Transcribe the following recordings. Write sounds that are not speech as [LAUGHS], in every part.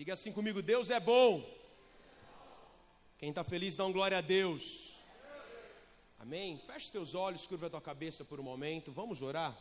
Diga assim comigo: Deus é bom. Quem está feliz, dá um glória a Deus. Amém? Feche teus olhos, curva a tua cabeça por um momento. Vamos orar.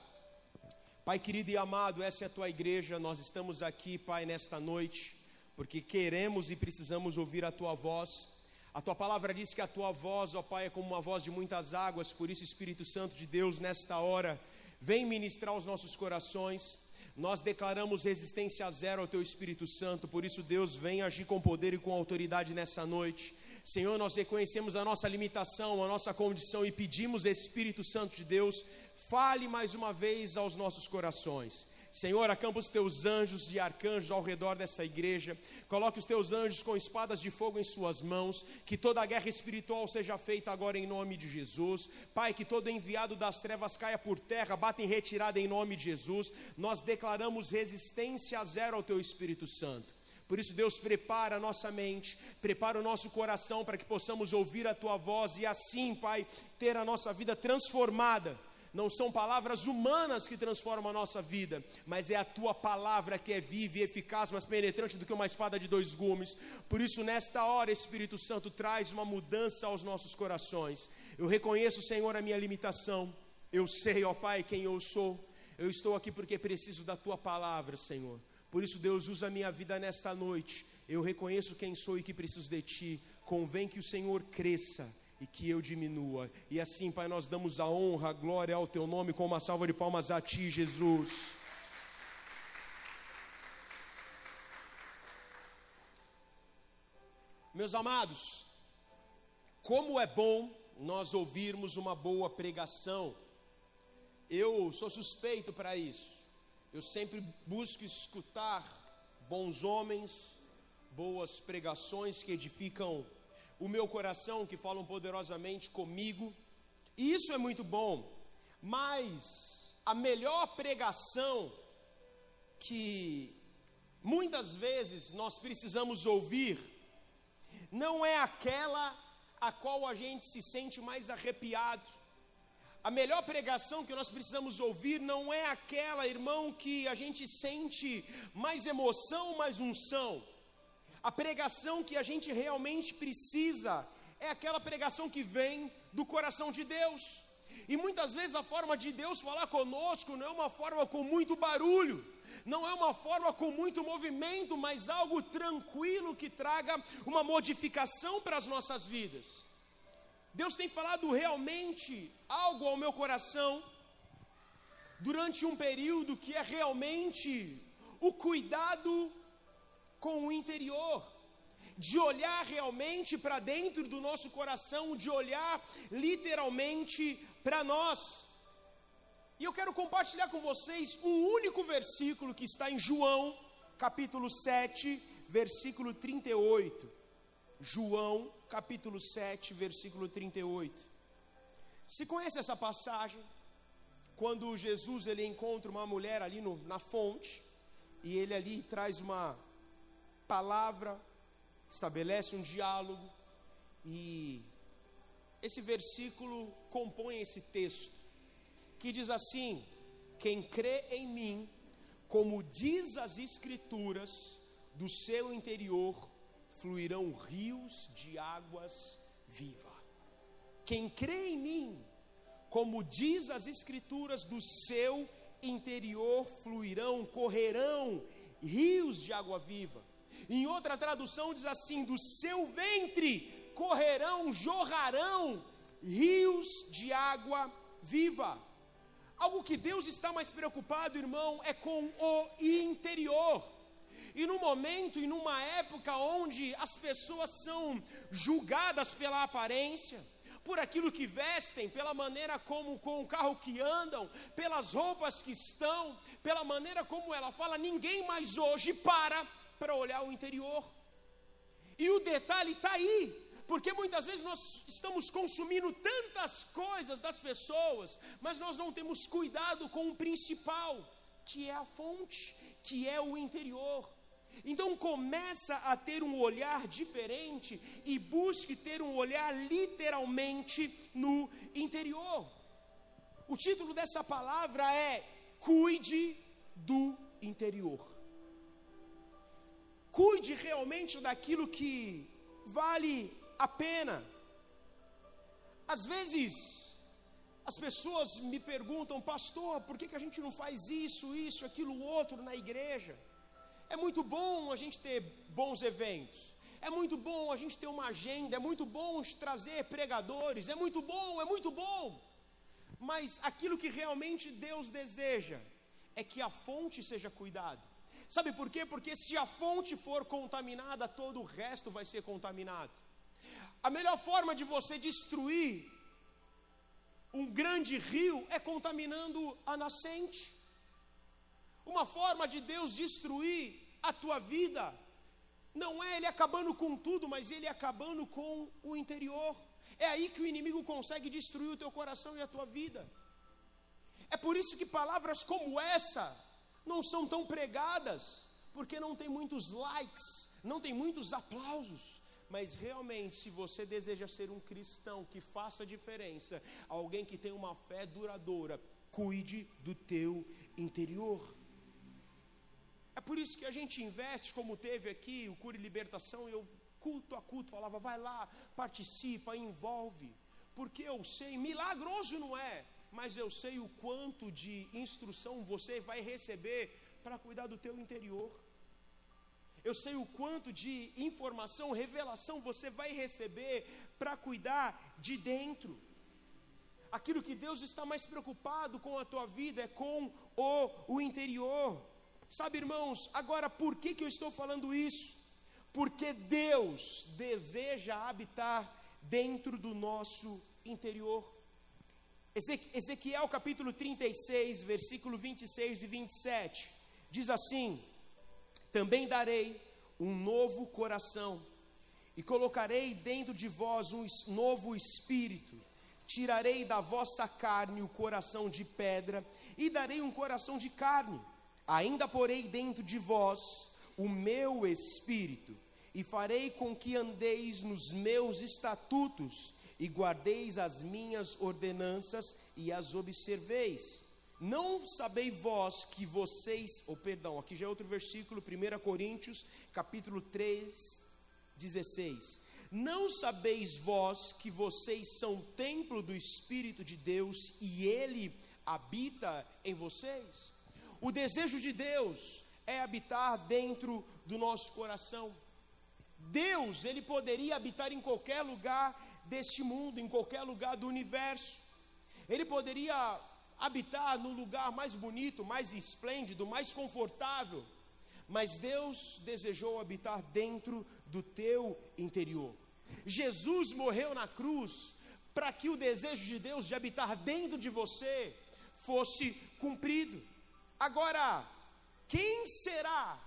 Pai querido e amado, essa é a tua igreja. Nós estamos aqui, Pai, nesta noite, porque queremos e precisamos ouvir a tua voz. A tua palavra diz que a tua voz, ó Pai, é como uma voz de muitas águas, por isso, Espírito Santo de Deus, nesta hora, vem ministrar os nossos corações. Nós declaramos resistência zero ao teu Espírito Santo, por isso, Deus, vem agir com poder e com autoridade nessa noite. Senhor, nós reconhecemos a nossa limitação, a nossa condição e pedimos, Espírito Santo de Deus, fale mais uma vez aos nossos corações. Senhor, acampa os teus anjos e arcanjos ao redor dessa igreja. Coloque os teus anjos com espadas de fogo em suas mãos. Que toda a guerra espiritual seja feita agora em nome de Jesus. Pai, que todo enviado das trevas caia por terra, bata em retirada em nome de Jesus. Nós declaramos resistência zero ao teu Espírito Santo. Por isso, Deus, prepara a nossa mente, prepara o nosso coração para que possamos ouvir a tua voz e assim, Pai, ter a nossa vida transformada não são palavras humanas que transformam a nossa vida, mas é a tua palavra que é viva e eficaz, mais penetrante do que uma espada de dois gumes. Por isso, nesta hora, Espírito Santo traz uma mudança aos nossos corações. Eu reconheço, Senhor, a minha limitação. Eu sei, ó Pai, quem eu sou. Eu estou aqui porque preciso da tua palavra, Senhor. Por isso, Deus, usa a minha vida nesta noite. Eu reconheço quem sou e que preciso de ti. Convém que o Senhor cresça e que eu diminua. E assim, Pai, nós damos a honra, a glória ao Teu nome com uma salva de palmas a Ti, Jesus. Meus amados, como é bom nós ouvirmos uma boa pregação. Eu sou suspeito para isso. Eu sempre busco escutar bons homens, boas pregações que edificam o meu coração, que falam poderosamente comigo. E isso é muito bom, mas a melhor pregação que muitas vezes nós precisamos ouvir não é aquela a qual a gente se sente mais arrepiado. A melhor pregação que nós precisamos ouvir não é aquela, irmão, que a gente sente mais emoção, mais unção. A pregação que a gente realmente precisa é aquela pregação que vem do coração de Deus. E muitas vezes a forma de Deus falar conosco não é uma forma com muito barulho, não é uma forma com muito movimento, mas algo tranquilo que traga uma modificação para as nossas vidas. Deus tem falado realmente algo ao meu coração durante um período que é realmente o cuidado com o interior, de olhar realmente para dentro do nosso coração, de olhar literalmente para nós. E eu quero compartilhar com vocês um único versículo que está em João, capítulo 7, versículo 38. João, capítulo 7, versículo 38. Se conhece essa passagem? Quando Jesus ele encontra uma mulher ali no, na fonte, e ele ali traz uma palavra, estabelece um diálogo, e esse versículo compõe esse texto, que diz assim: Quem crê em mim, como diz as Escrituras, do seu interior fluirão rios de águas vivas. Quem crê em mim, como diz as Escrituras, do seu interior fluirão, correrão rios de água viva. Em outra tradução diz assim: do seu ventre correrão, jorrarão rios de água viva. Algo que Deus está mais preocupado, irmão, é com o interior. E no momento e numa época onde as pessoas são julgadas pela aparência, por aquilo que vestem, pela maneira como com o carro que andam, pelas roupas que estão, pela maneira como ela fala, ninguém mais hoje para para olhar o interior. E o detalhe está aí, porque muitas vezes nós estamos consumindo tantas coisas das pessoas, mas nós não temos cuidado com o principal, que é a fonte, que é o interior. Então começa a ter um olhar diferente e busque ter um olhar literalmente no interior. O título dessa palavra é Cuide do interior. Cuide realmente daquilo que vale a pena. Às vezes, as pessoas me perguntam, pastor, por que, que a gente não faz isso, isso, aquilo, outro na igreja? É muito bom a gente ter bons eventos, é muito bom a gente ter uma agenda, é muito bom trazer pregadores, é muito bom, é muito bom. Mas aquilo que realmente Deus deseja é que a fonte seja cuidada. Sabe por quê? Porque se a fonte for contaminada, todo o resto vai ser contaminado. A melhor forma de você destruir um grande rio é contaminando a nascente. Uma forma de Deus destruir a tua vida não é ele acabando com tudo, mas ele acabando com o interior. É aí que o inimigo consegue destruir o teu coração e a tua vida. É por isso que palavras como essa não são tão pregadas, porque não tem muitos likes, não tem muitos aplausos. Mas realmente, se você deseja ser um cristão que faça diferença, alguém que tem uma fé duradoura, cuide do teu interior. É por isso que a gente investe, como teve aqui o Cure Libertação, eu culto a culto falava, vai lá, participa, envolve, porque eu sei, milagroso não é, mas eu sei o quanto de instrução você vai receber para cuidar do teu interior. Eu sei o quanto de informação, revelação você vai receber para cuidar de dentro. Aquilo que Deus está mais preocupado com a tua vida é com o, o interior. Sabe, irmãos, agora por que, que eu estou falando isso? Porque Deus deseja habitar dentro do nosso interior. Ezequiel capítulo 36, versículo 26 e 27, diz assim: também darei um novo coração, e colocarei dentro de vós um novo espírito. Tirarei da vossa carne o coração de pedra, e darei um coração de carne. Ainda porei dentro de vós o meu espírito, e farei com que andeis nos meus estatutos, e guardeis as minhas ordenanças e as observeis. Não sabeis vós que vocês, ou oh, perdão, aqui já é outro versículo, 1 Coríntios, capítulo 3, 16. Não sabeis vós que vocês são templo do Espírito de Deus e ele habita em vocês? O desejo de Deus é habitar dentro do nosso coração. Deus, ele poderia habitar em qualquer lugar deste mundo, em qualquer lugar do universo. Ele poderia habitar no lugar mais bonito, mais esplêndido, mais confortável, mas Deus desejou habitar dentro do teu interior. Jesus morreu na cruz para que o desejo de Deus de habitar dentro de você fosse cumprido. Agora, quem será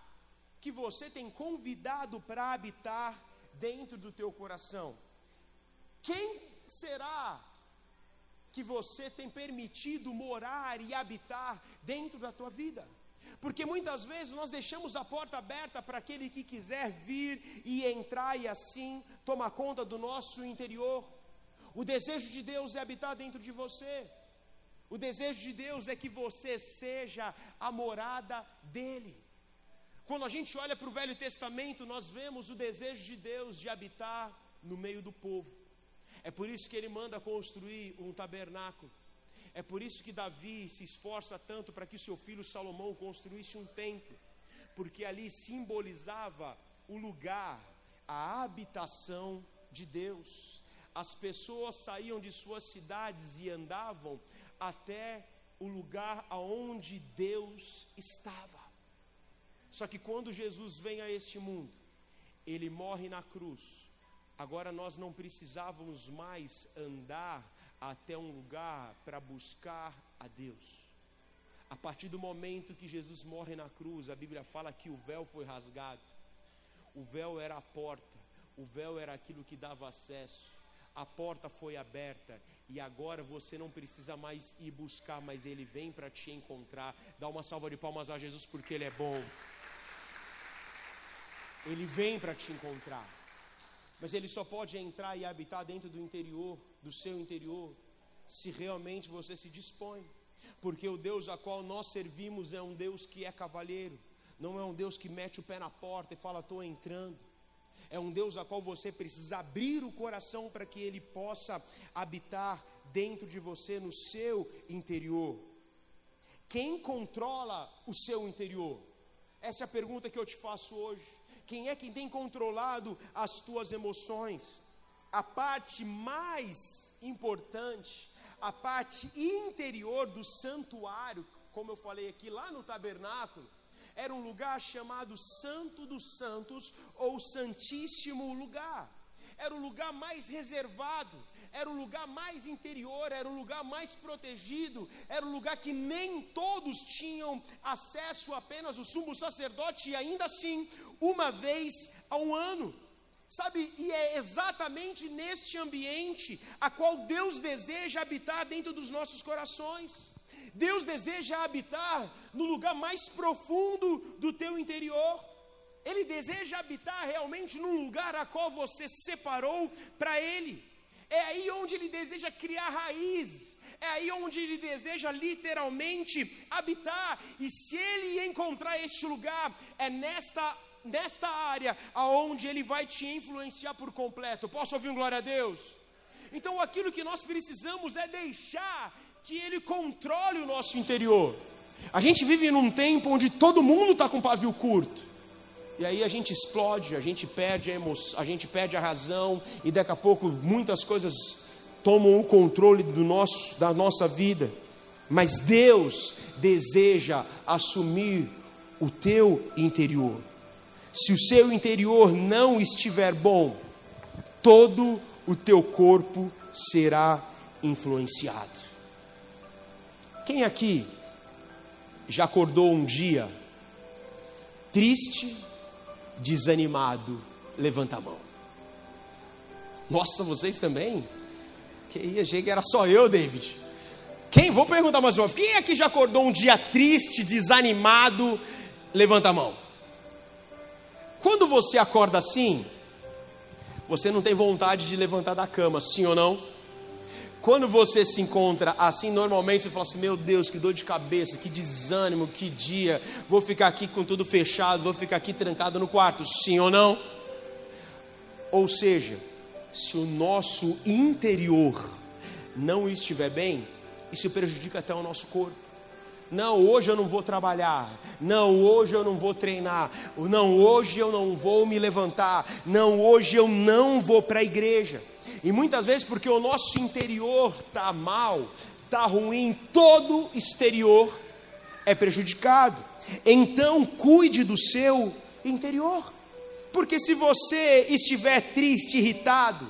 que você tem convidado para habitar dentro do teu coração? Quem será que você tem permitido morar e habitar dentro da tua vida. Porque muitas vezes nós deixamos a porta aberta para aquele que quiser vir e entrar e assim tomar conta do nosso interior. O desejo de Deus é habitar dentro de você. O desejo de Deus é que você seja a morada dele. Quando a gente olha para o Velho Testamento, nós vemos o desejo de Deus de habitar no meio do povo. É por isso que ele manda construir um tabernáculo. É por isso que Davi se esforça tanto para que seu filho Salomão construísse um templo, porque ali simbolizava o lugar, a habitação de Deus. As pessoas saíam de suas cidades e andavam até o lugar aonde Deus estava. Só que quando Jesus vem a este mundo, ele morre na cruz Agora nós não precisávamos mais andar até um lugar para buscar a Deus. A partir do momento que Jesus morre na cruz, a Bíblia fala que o véu foi rasgado. O véu era a porta, o véu era aquilo que dava acesso. A porta foi aberta e agora você não precisa mais ir buscar, mas ele vem para te encontrar. Dá uma salva de palmas a Jesus porque ele é bom. Ele vem para te encontrar. Mas ele só pode entrar e habitar dentro do interior, do seu interior, se realmente você se dispõe. Porque o Deus a qual nós servimos é um Deus que é cavalheiro. não é um Deus que mete o pé na porta e fala, estou entrando. É um Deus a qual você precisa abrir o coração para que ele possa habitar dentro de você, no seu interior. Quem controla o seu interior? Essa é a pergunta que eu te faço hoje. Quem é quem tem controlado as tuas emoções? A parte mais importante, a parte interior do santuário, como eu falei aqui lá no tabernáculo, era um lugar chamado Santo dos Santos ou Santíssimo Lugar. Era o lugar mais reservado, era o lugar mais interior, era o lugar mais protegido, era um lugar que nem todos tinham acesso, apenas o sumo sacerdote, e ainda assim, uma vez ao ano. Sabe, e é exatamente neste ambiente a qual Deus deseja habitar dentro dos nossos corações. Deus deseja habitar no lugar mais profundo do teu interior. Ele deseja habitar realmente num lugar a qual você separou para Ele. É aí onde Ele deseja criar raízes. É aí onde Ele deseja literalmente habitar. E se Ele encontrar este lugar, é nesta nesta área aonde Ele vai te influenciar por completo. Posso ouvir um glória a Deus? Então aquilo que nós precisamos é deixar que Ele controle o nosso interior. A gente vive num tempo onde todo mundo está com pavio curto. E aí a gente explode, a gente perde a emoção, a gente perde a razão e daqui a pouco muitas coisas tomam o controle do nosso, da nossa vida. Mas Deus deseja assumir o teu interior. Se o seu interior não estiver bom, todo o teu corpo será influenciado. Quem aqui já acordou um dia triste, desanimado? Levanta a mão. Nossa, vocês também? Que achei que era só eu, David. Quem? Vou perguntar mais uma vez. Quem aqui já acordou um dia triste, desanimado? Levanta a mão. Quando você acorda assim, você não tem vontade de levantar da cama, sim ou não? Quando você se encontra assim, normalmente você fala assim: Meu Deus, que dor de cabeça, que desânimo, que dia. Vou ficar aqui com tudo fechado, vou ficar aqui trancado no quarto, sim ou não? Ou seja, se o nosso interior não estiver bem, isso prejudica até o nosso corpo. Não, hoje eu não vou trabalhar. Não, hoje eu não vou treinar. Não, hoje eu não vou me levantar. Não, hoje eu não vou para a igreja. E muitas vezes porque o nosso interior está mal, está ruim, todo exterior é prejudicado. Então cuide do seu interior. Porque se você estiver triste, irritado,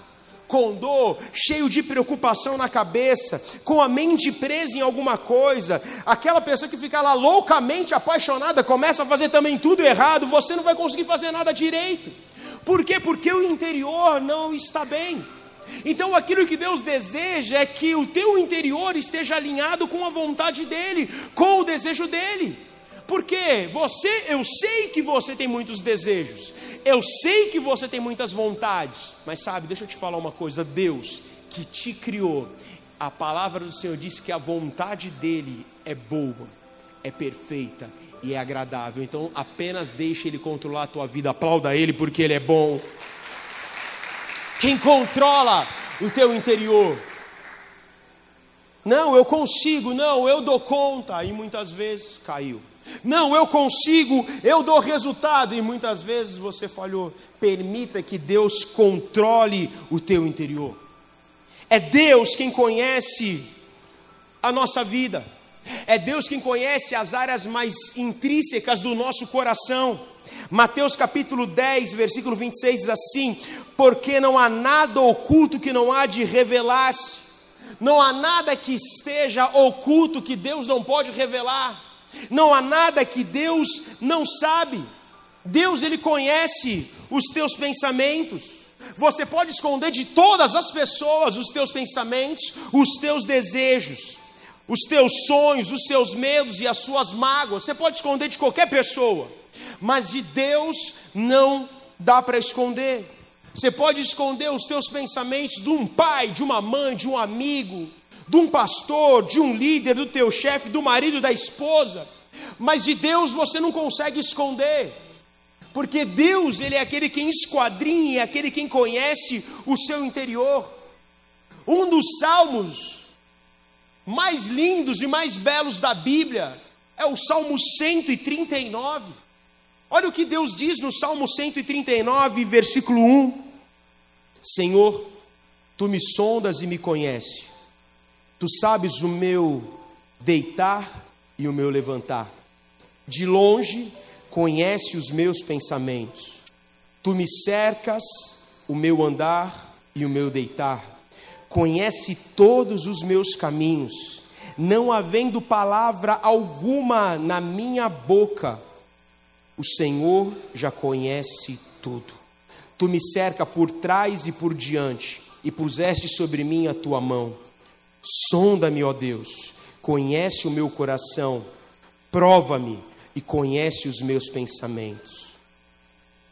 com dor, cheio de preocupação na cabeça, com a mente presa em alguma coisa, aquela pessoa que fica lá loucamente apaixonada, começa a fazer também tudo errado, você não vai conseguir fazer nada direito. Por quê? Porque o interior não está bem. Então aquilo que Deus deseja é que o teu interior esteja alinhado com a vontade dele, com o desejo dele. Porque você, eu sei que você tem muitos desejos, eu sei que você tem muitas vontades, mas sabe, deixa eu te falar uma coisa: Deus que te criou, a palavra do Senhor diz que a vontade dele é boa, é perfeita e é agradável. Então apenas deixe ele controlar a tua vida, aplauda ele porque ele é bom quem controla o teu interior. Não, eu consigo, não, eu dou conta, e muitas vezes caiu. Não, eu consigo, eu dou resultado, e muitas vezes você falhou. Permita que Deus controle o teu interior. É Deus quem conhece a nossa vida. É Deus quem conhece as áreas mais intrínsecas do nosso coração. Mateus capítulo 10, versículo 26 diz assim: Porque não há nada oculto que não há de revelar-se, não há nada que esteja oculto que Deus não pode revelar, não há nada que Deus não sabe. Deus, Ele conhece os teus pensamentos. Você pode esconder de todas as pessoas os teus pensamentos, os teus desejos, os teus sonhos, os seus medos e as suas mágoas. Você pode esconder de qualquer pessoa mas de Deus não dá para esconder. Você pode esconder os teus pensamentos de um pai, de uma mãe, de um amigo, de um pastor, de um líder, do teu chefe, do marido, da esposa. Mas de Deus você não consegue esconder. Porque Deus, ele é aquele quem esquadrinha, é aquele quem conhece o seu interior. Um dos salmos mais lindos e mais belos da Bíblia é o Salmo 139. Olha o que Deus diz no Salmo 139, versículo 1: Senhor, tu me sondas e me conheces, tu sabes o meu deitar e o meu levantar. De longe conhece os meus pensamentos. Tu me cercas o meu andar e o meu deitar. Conhece todos os meus caminhos, não havendo palavra alguma na minha boca. O Senhor já conhece tudo. Tu me cerca por trás e por diante, e puseste sobre mim a tua mão. Sonda-me, ó Deus, conhece o meu coração, prova-me e conhece os meus pensamentos.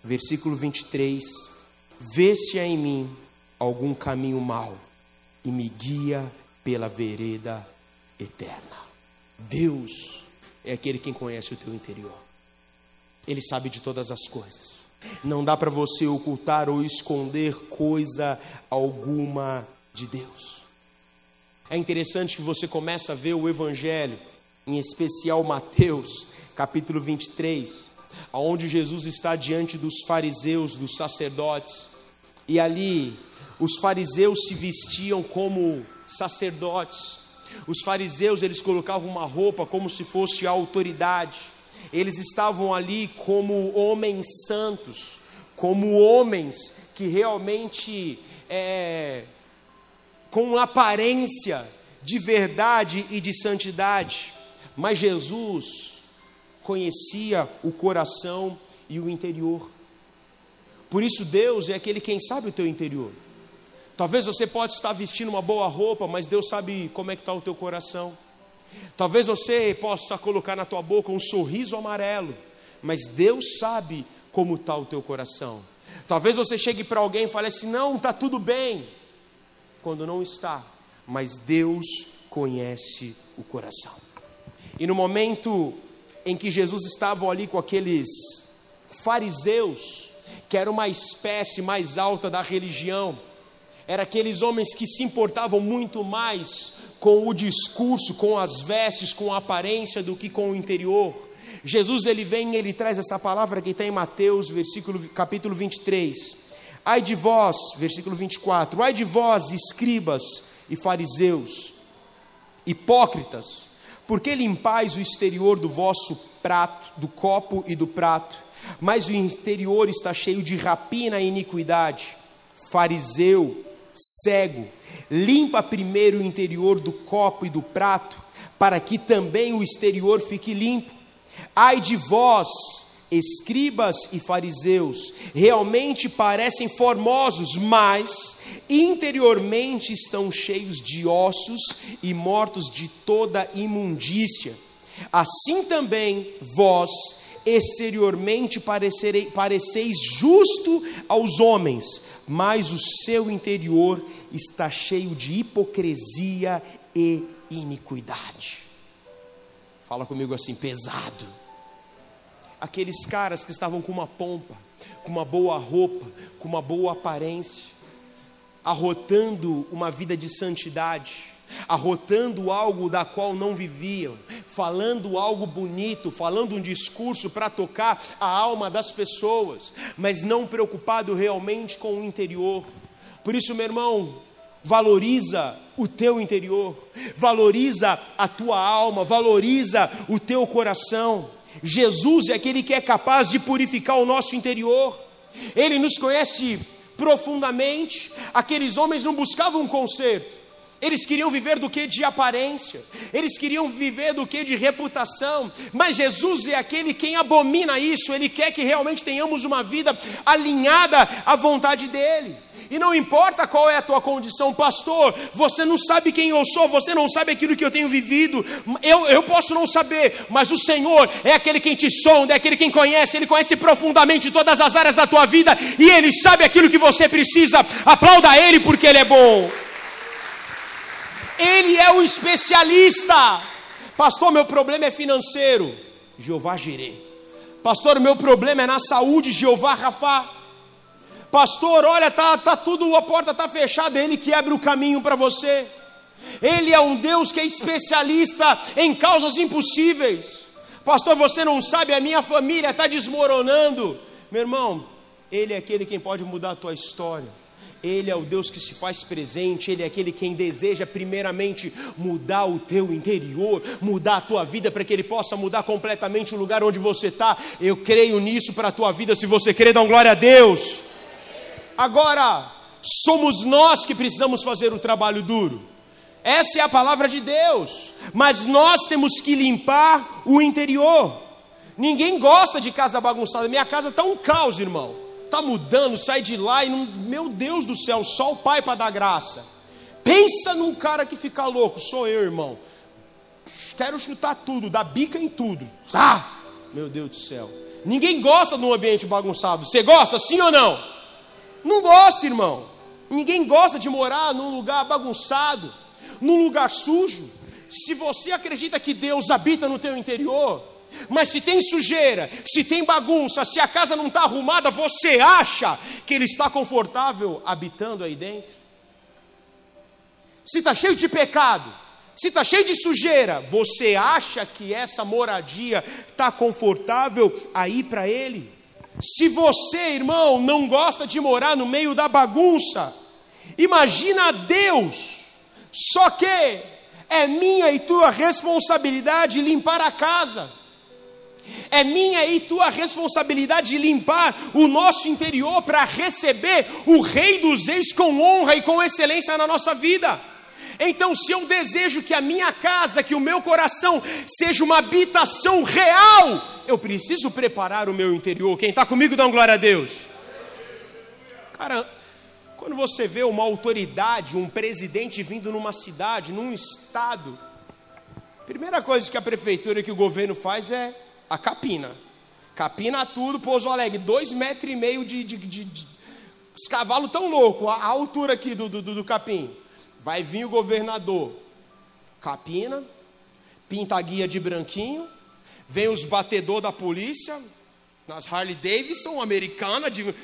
Versículo 23: Vê se há em mim algum caminho mau e me guia pela vereda eterna. Deus é aquele quem conhece o teu interior. Ele sabe de todas as coisas. Não dá para você ocultar ou esconder coisa alguma de Deus. É interessante que você começa a ver o evangelho, em especial Mateus, capítulo 23, aonde Jesus está diante dos fariseus, dos sacerdotes, e ali os fariseus se vestiam como sacerdotes. Os fariseus, eles colocavam uma roupa como se fosse a autoridade. Eles estavam ali como homens santos, como homens que realmente é, com aparência de verdade e de santidade. Mas Jesus, conhecia o coração e o interior. Por isso Deus é aquele quem sabe o teu interior. Talvez você pode estar vestindo uma boa roupa, mas Deus sabe como é que está o teu coração. Talvez você possa colocar na tua boca um sorriso amarelo, mas Deus sabe como está o teu coração. Talvez você chegue para alguém e fale assim: não, está tudo bem, quando não está, mas Deus conhece o coração. E no momento em que Jesus estava ali com aqueles fariseus, que era uma espécie mais alta da religião, eram aqueles homens que se importavam muito mais com o discurso, com as vestes, com a aparência do que com o interior. Jesus ele vem e ele traz essa palavra que está em Mateus, versículo, capítulo 23. Ai de vós, versículo 24, ai de vós, escribas e fariseus, hipócritas, porque limpais o exterior do vosso prato, do copo e do prato, mas o interior está cheio de rapina e iniquidade. Fariseu, cego, limpa primeiro o interior do copo e do prato, para que também o exterior fique limpo. Ai de vós, escribas e fariseus, realmente parecem formosos, mas interiormente estão cheios de ossos e mortos de toda imundícia. Assim também vós exteriormente pareceis justo aos homens, mas o seu interior está cheio de hipocrisia e iniquidade. Fala comigo assim, pesado. Aqueles caras que estavam com uma pompa, com uma boa roupa, com uma boa aparência, arrotando uma vida de santidade, arrotando algo da qual não viviam, falando algo bonito, falando um discurso para tocar a alma das pessoas, mas não preocupado realmente com o interior. Por isso, meu irmão, valoriza o teu interior, valoriza a tua alma, valoriza o teu coração. Jesus é aquele que é capaz de purificar o nosso interior. Ele nos conhece profundamente. Aqueles homens não buscavam um conserto. Eles queriam viver do que de aparência, eles queriam viver do que de reputação, mas Jesus é aquele quem abomina isso, ele quer que realmente tenhamos uma vida alinhada à vontade dele. E não importa qual é a tua condição, pastor, você não sabe quem eu sou, você não sabe aquilo que eu tenho vivido, eu, eu posso não saber, mas o Senhor é aquele quem te sonda, é aquele quem conhece, Ele conhece profundamente todas as áreas da tua vida e Ele sabe aquilo que você precisa. Aplauda Ele porque Ele é bom. Ele é o especialista. Pastor, meu problema é financeiro. Jeová Jireh. Pastor, meu problema é na saúde, Jeová Rafá. Pastor, olha, tá, tá tudo, a porta está fechada, ele que abre o caminho para você. Ele é um Deus que é especialista em causas impossíveis. Pastor, você não sabe, a minha família está desmoronando. Meu irmão, Ele é aquele quem pode mudar a tua história. Ele é o Deus que se faz presente, Ele é aquele quem deseja, primeiramente, mudar o teu interior, mudar a tua vida, para que Ele possa mudar completamente o lugar onde você está. Eu creio nisso para a tua vida, se você crer, dá um glória a Deus. Agora, somos nós que precisamos fazer o trabalho duro. Essa é a palavra de Deus. Mas nós temos que limpar o interior. Ninguém gosta de casa bagunçada. Minha casa está um caos, irmão. Está mudando, sai de lá e não... meu Deus do céu, só o Pai para dar graça. Pensa num cara que fica louco, sou eu, irmão. Quero chutar tudo, dar bica em tudo. Ah, meu Deus do céu. Ninguém gosta de um ambiente bagunçado. Você gosta, sim ou não? Não gosta, irmão. Ninguém gosta de morar num lugar bagunçado num lugar sujo, se você acredita que Deus habita no teu interior, mas se tem sujeira, se tem bagunça, se a casa não está arrumada, você acha que Ele está confortável habitando aí dentro? Se está cheio de pecado, se está cheio de sujeira, você acha que essa moradia está confortável aí para Ele? Se você, irmão, não gosta de morar no meio da bagunça, imagina Deus só que é minha e tua responsabilidade limpar a casa. É minha e tua responsabilidade limpar o nosso interior para receber o Rei dos Reis com honra e com excelência na nossa vida. Então, se eu desejo que a minha casa, que o meu coração seja uma habitação real, eu preciso preparar o meu interior. Quem está comigo, dá glória a Deus. Cara, quando você vê uma autoridade, um presidente vindo numa cidade, num estado, primeira coisa que a prefeitura, que o governo faz é a capina. Capina tudo, Pouso Alegre, dois metros e meio de, de, de, de os cavalos tão loucos, a, a, altura aqui do, do, do capim. Vai vir o governador, capina, pinta a guia de branquinho, vem os batedor da polícia, nas Harley Davidson, americana, de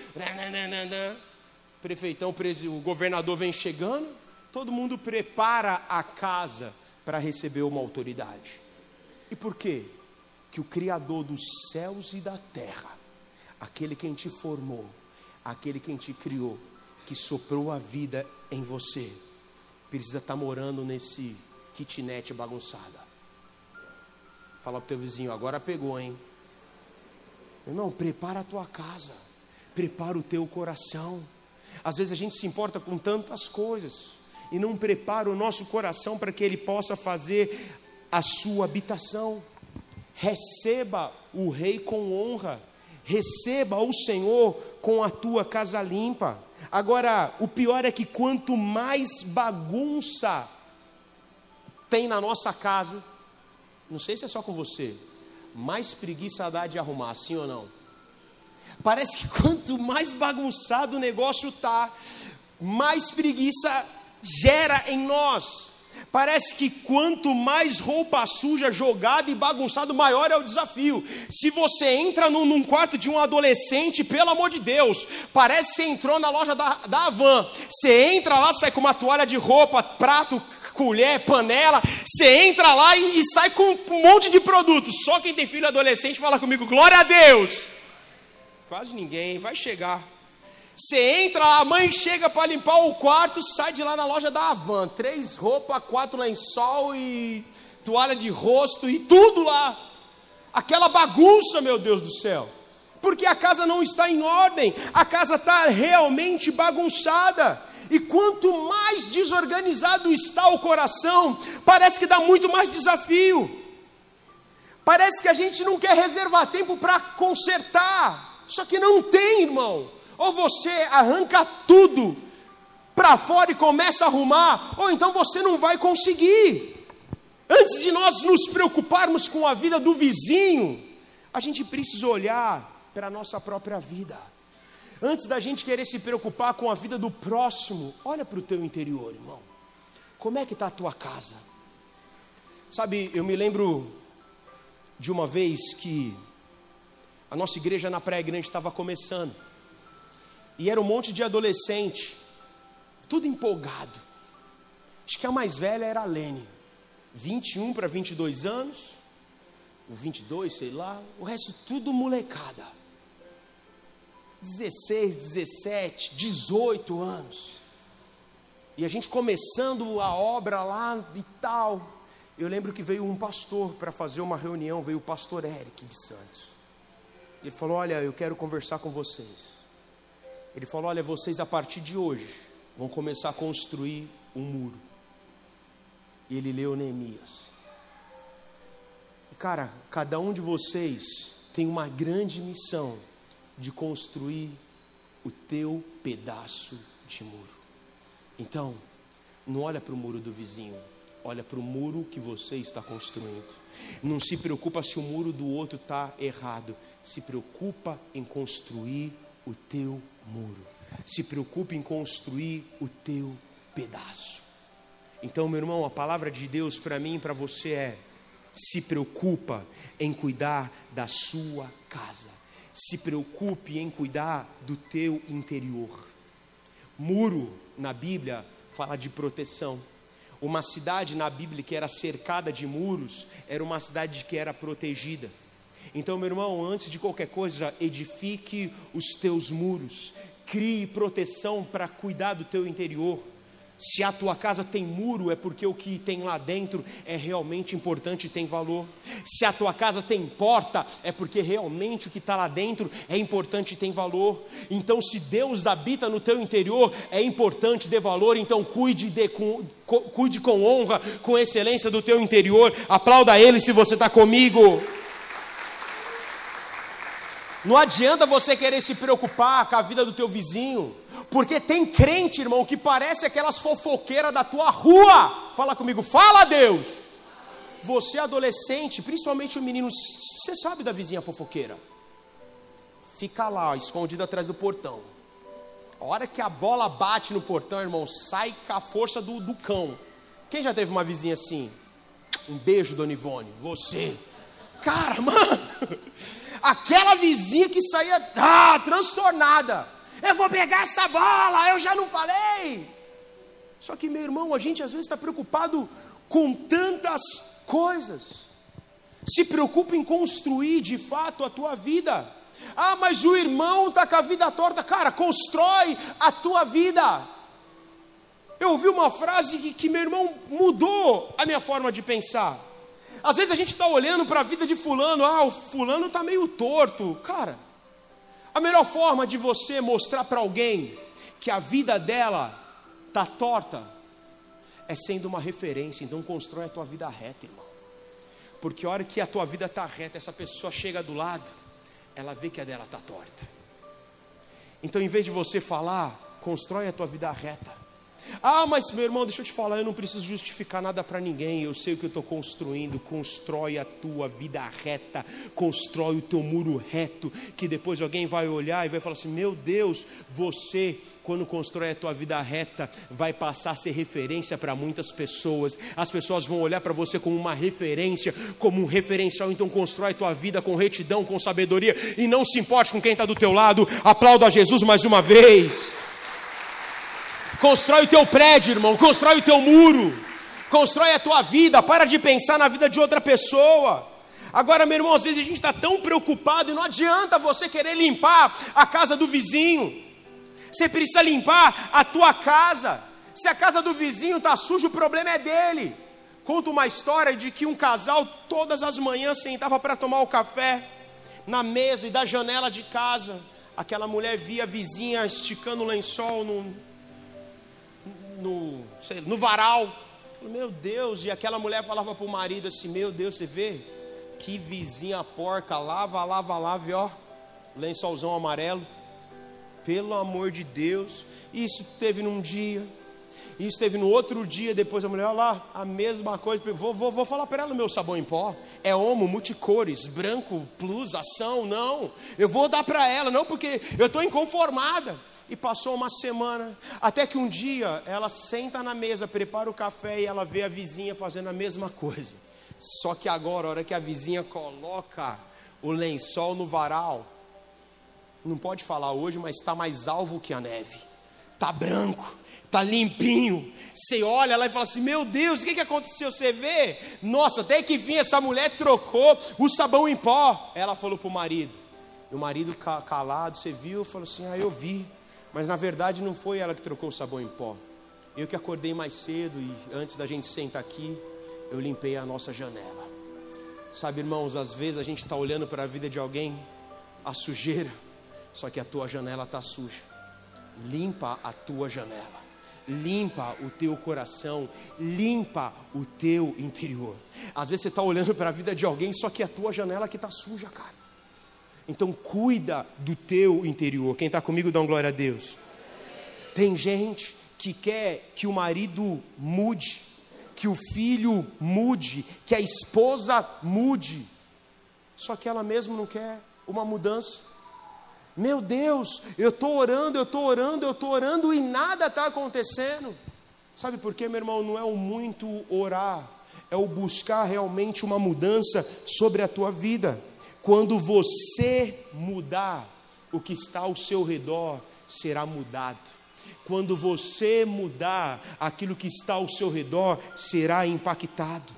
prefeitão, o governador vem chegando, todo mundo prepara a casa para receber uma autoridade. E por quê? Que o Criador dos céus e da terra, aquele quem te formou, aquele quem te criou, que soprou a vida em você, precisa estar tá morando nesse kitnet bagunçada. Fala para o teu vizinho, agora pegou, hein? Irmão, prepara a tua casa, prepara o teu coração. Às vezes a gente se importa com tantas coisas e não prepara o nosso coração para que ele possa fazer a sua habitação. Receba o rei com honra, receba o Senhor com a tua casa limpa. Agora, o pior é que quanto mais bagunça tem na nossa casa, não sei se é só com você, mais preguiça dá de arrumar, sim ou não? Parece que quanto mais bagunçado o negócio está, mais preguiça gera em nós. Parece que quanto mais roupa suja jogada e bagunçado, maior é o desafio. Se você entra num, num, quarto de um adolescente, pelo amor de Deus, parece que você entrou na loja da, da Avan. Você entra lá, sai com uma toalha de roupa, prato, colher, panela. Você entra lá e, e sai com um monte de produtos. Só quem tem filho adolescente fala comigo, glória a Deus. Quase ninguém, vai chegar. Você entra, a mãe chega para limpar o quarto, sai de lá na loja da Avan. Três roupas, quatro lençol e toalha de rosto e tudo lá. Aquela bagunça, meu Deus do céu. Porque a casa não está em ordem, a casa está realmente bagunçada. E quanto mais desorganizado está o coração, parece que dá muito mais desafio. Parece que a gente não quer reservar tempo para consertar. Só que não tem, irmão. Ou você arranca tudo para fora e começa a arrumar, ou então você não vai conseguir. Antes de nós nos preocuparmos com a vida do vizinho, a gente precisa olhar para a nossa própria vida. Antes da gente querer se preocupar com a vida do próximo, olha para o teu interior, irmão. Como é que está a tua casa? Sabe, eu me lembro de uma vez que a nossa igreja na Praia Grande estava começando. E era um monte de adolescente, tudo empolgado. Acho que a mais velha era a Lene, 21 para 22 anos, o 22, sei lá, o resto tudo molecada. 16, 17, 18 anos. E a gente começando a obra lá e tal. Eu lembro que veio um pastor para fazer uma reunião, veio o pastor Eric de Santos. Ele falou: Olha, eu quero conversar com vocês. Ele falou: Olha, vocês a partir de hoje vão começar a construir um muro. E ele leu Neemias. E cara, cada um de vocês tem uma grande missão de construir o teu pedaço de muro. Então, não olha para o muro do vizinho, olha para o muro que você está construindo. Não se preocupa se o muro do outro está errado, se preocupa em construir o teu muro. Se preocupe em construir o teu pedaço. Então, meu irmão, a palavra de Deus para mim e para você é: se preocupa em cuidar da sua casa. Se preocupe em cuidar do teu interior. Muro na Bíblia fala de proteção. Uma cidade na Bíblia que era cercada de muros era uma cidade que era protegida. Então, meu irmão, antes de qualquer coisa, edifique os teus muros, crie proteção para cuidar do teu interior. Se a tua casa tem muro, é porque o que tem lá dentro é realmente importante e tem valor. Se a tua casa tem porta, é porque realmente o que está lá dentro é importante e tem valor. Então, se Deus habita no teu interior, é importante dê valor. Então, cuide, de, com, cuide com honra, com excelência do teu interior. Aplauda Ele se você está comigo. Não adianta você querer se preocupar com a vida do teu vizinho, porque tem crente, irmão, que parece aquelas fofoqueiras da tua rua. Fala comigo, fala Deus. Você adolescente, principalmente o menino, você sabe da vizinha fofoqueira? Fica lá, escondido atrás do portão. A hora que a bola bate no portão, irmão, sai com a força do, do cão. Quem já teve uma vizinha assim? Um beijo, Dona Ivone. Você. Cara, [LAUGHS] mano. Aquela vizinha que saía ah, transtornada. Eu vou pegar essa bola, eu já não falei. Só que, meu irmão, a gente às vezes está preocupado com tantas coisas. Se preocupa em construir de fato a tua vida. Ah, mas o irmão está com a vida torta. Cara, constrói a tua vida. Eu ouvi uma frase que, que meu irmão mudou a minha forma de pensar. Às vezes a gente está olhando para a vida de fulano, ah, o fulano está meio torto. Cara, a melhor forma de você mostrar para alguém que a vida dela está torta é sendo uma referência. Então constrói a tua vida reta, irmão. Porque a hora que a tua vida está reta, essa pessoa chega do lado, ela vê que a dela está torta. Então, em vez de você falar, constrói a tua vida reta. Ah, mas meu irmão, deixa eu te falar, eu não preciso justificar nada para ninguém. Eu sei o que eu estou construindo. Constrói a tua vida reta, constrói o teu muro reto, que depois alguém vai olhar e vai falar assim: Meu Deus, você quando constrói a tua vida reta, vai passar a ser referência para muitas pessoas. As pessoas vão olhar para você como uma referência, como um referencial. Então constrói a tua vida com retidão, com sabedoria e não se importe com quem está do teu lado. Aplauda Jesus mais uma vez. Constrói o teu prédio, irmão, constrói o teu muro, constrói a tua vida, para de pensar na vida de outra pessoa. Agora, meu irmão, às vezes a gente está tão preocupado e não adianta você querer limpar a casa do vizinho. Você precisa limpar a tua casa. Se a casa do vizinho está suja, o problema é dele. Conta uma história de que um casal todas as manhãs sentava para tomar o café na mesa e da janela de casa. Aquela mulher via a vizinha esticando o lençol no, no, sei, no varal. Meu Deus, e aquela mulher falava para o marido assim: Meu Deus, você vê? Que vizinha porca, lava, lava, lava, e ó, lençolzão amarelo. Pelo amor de Deus, isso teve num dia, isso teve no outro dia, depois a mulher, olha lá, a mesma coisa. Vou, vou, vou falar para ela meu sabão em pó. É homo, multicores, branco, plus, ação, não. Eu vou dar para ela, não porque eu estou inconformada. E passou uma semana, até que um dia ela senta na mesa, prepara o café e ela vê a vizinha fazendo a mesma coisa. Só que agora, a hora que a vizinha coloca o lençol no varal, não pode falar hoje, mas está mais alvo que a neve, está branco, está limpinho. Você olha lá e fala assim: Meu Deus, o que, que aconteceu? Você vê? Nossa, até que vinha essa mulher trocou o sabão em pó. Ela falou para o marido. E o marido calado, você viu? Falou assim: Ah, eu vi. Mas na verdade não foi ela que trocou o sabão em pó. Eu que acordei mais cedo e antes da gente sentar aqui, eu limpei a nossa janela. Sabe, irmãos, às vezes a gente está olhando para a vida de alguém, a sujeira, só que a tua janela está suja. Limpa a tua janela limpa o teu coração, limpa o teu interior. Às vezes você está olhando para a vida de alguém, só que a tua janela que está suja, cara. Então cuida do teu interior. Quem está comigo, dá glória a Deus. Tem gente que quer que o marido mude, que o filho mude, que a esposa mude, só que ela mesma não quer uma mudança. Meu Deus, eu estou orando, eu estou orando, eu estou orando e nada está acontecendo. Sabe por quê, meu irmão? Não é o muito orar, é o buscar realmente uma mudança sobre a tua vida. Quando você mudar, o que está ao seu redor será mudado. Quando você mudar, aquilo que está ao seu redor será impactado.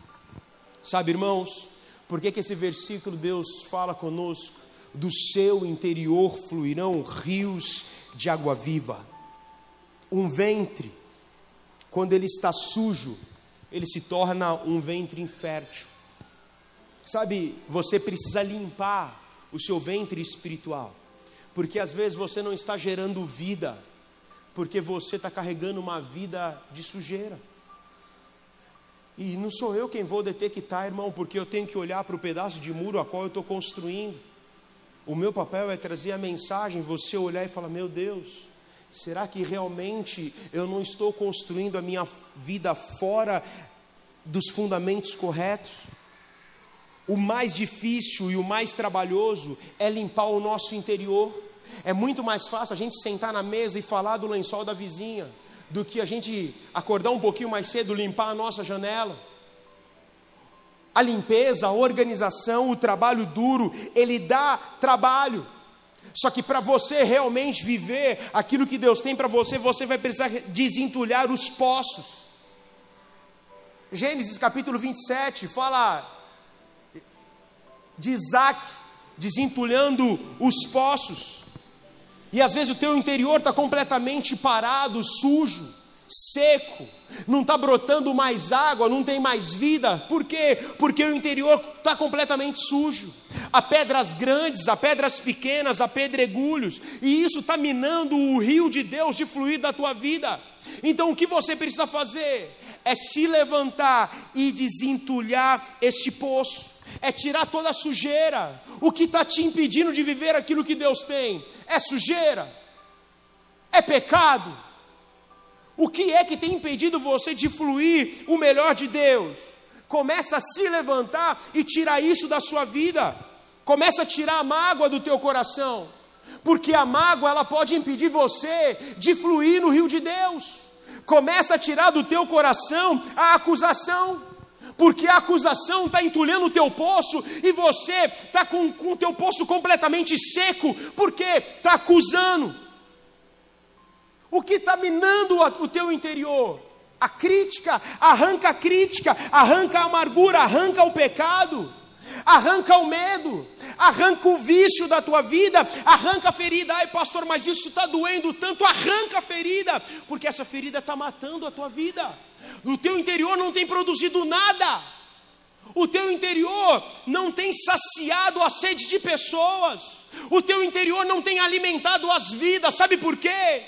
Sabe, irmãos, por que, que esse versículo Deus fala conosco? do seu interior fluirão rios de água viva. Um ventre, quando ele está sujo, ele se torna um ventre infértil. Sabe, você precisa limpar o seu ventre espiritual, porque às vezes você não está gerando vida, porque você está carregando uma vida de sujeira. E não sou eu quem vou detectar, irmão, porque eu tenho que olhar para o pedaço de muro a qual eu estou construindo. O meu papel é trazer a mensagem, você olhar e falar: Meu Deus, será que realmente eu não estou construindo a minha vida fora dos fundamentos corretos? O mais difícil e o mais trabalhoso é limpar o nosso interior. É muito mais fácil a gente sentar na mesa e falar do lençol da vizinha do que a gente acordar um pouquinho mais cedo, limpar a nossa janela a limpeza, a organização, o trabalho duro, ele dá trabalho. Só que para você realmente viver aquilo que Deus tem para você, você vai precisar desentulhar os poços. Gênesis capítulo 27 fala de Isaac desentulhando os poços. E às vezes o teu interior está completamente parado, sujo, seco não está brotando mais água, não tem mais vida, por quê? Porque o interior está completamente sujo. Há pedras grandes, há pedras pequenas, há pedregulhos, e isso está minando o rio de Deus de fluir da tua vida. Então o que você precisa fazer é se levantar e desentulhar este poço, é tirar toda a sujeira. O que está te impedindo de viver aquilo que Deus tem? É sujeira? É pecado? O que é que tem impedido você de fluir o melhor de Deus? Começa a se levantar e tirar isso da sua vida. Começa a tirar a mágoa do teu coração. Porque a mágoa ela pode impedir você de fluir no rio de Deus. Começa a tirar do teu coração a acusação porque a acusação está entulhando o teu poço e você está com, com o teu poço completamente seco, porque está acusando. O que está minando o teu interior? A crítica, arranca a crítica, arranca a amargura, arranca o pecado, arranca o medo, arranca o vício da tua vida, arranca a ferida. Ai, pastor, mas isso está doendo tanto. Arranca a ferida, porque essa ferida está matando a tua vida. O teu interior não tem produzido nada. O teu interior não tem saciado a sede de pessoas. O teu interior não tem alimentado as vidas. Sabe por quê?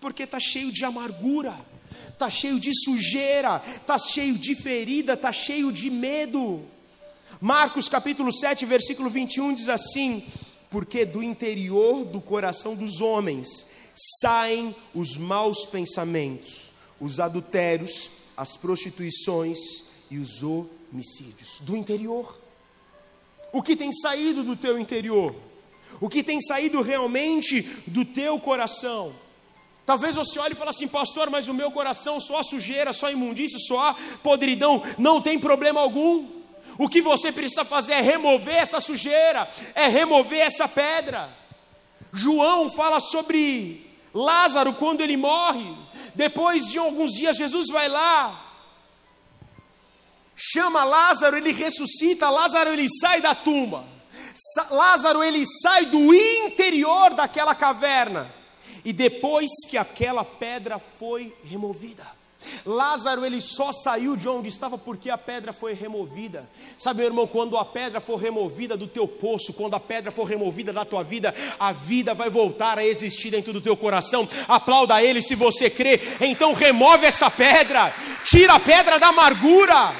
porque está cheio de amargura, está cheio de sujeira, está cheio de ferida, está cheio de medo. Marcos capítulo 7, versículo 21 diz assim: Porque do interior do coração dos homens saem os maus pensamentos, os adultérios, as prostituições e os homicídios. Do interior. O que tem saído do teu interior? O que tem saído realmente do teu coração? Talvez você olhe e fale assim, pastor, mas o meu coração só sujeira, só imundícia, só podridão, não tem problema algum. O que você precisa fazer é remover essa sujeira, é remover essa pedra. João fala sobre Lázaro quando ele morre. Depois de alguns dias, Jesus vai lá, chama Lázaro, ele ressuscita, Lázaro ele sai da tumba. Lázaro ele sai do interior daquela caverna. E depois que aquela pedra foi removida, Lázaro ele só saiu de onde estava porque a pedra foi removida. Sabe, meu irmão, quando a pedra for removida do teu poço, quando a pedra for removida da tua vida, a vida vai voltar a existir dentro do teu coração. Aplauda ele se você crê. Então remove essa pedra, tira a pedra da amargura.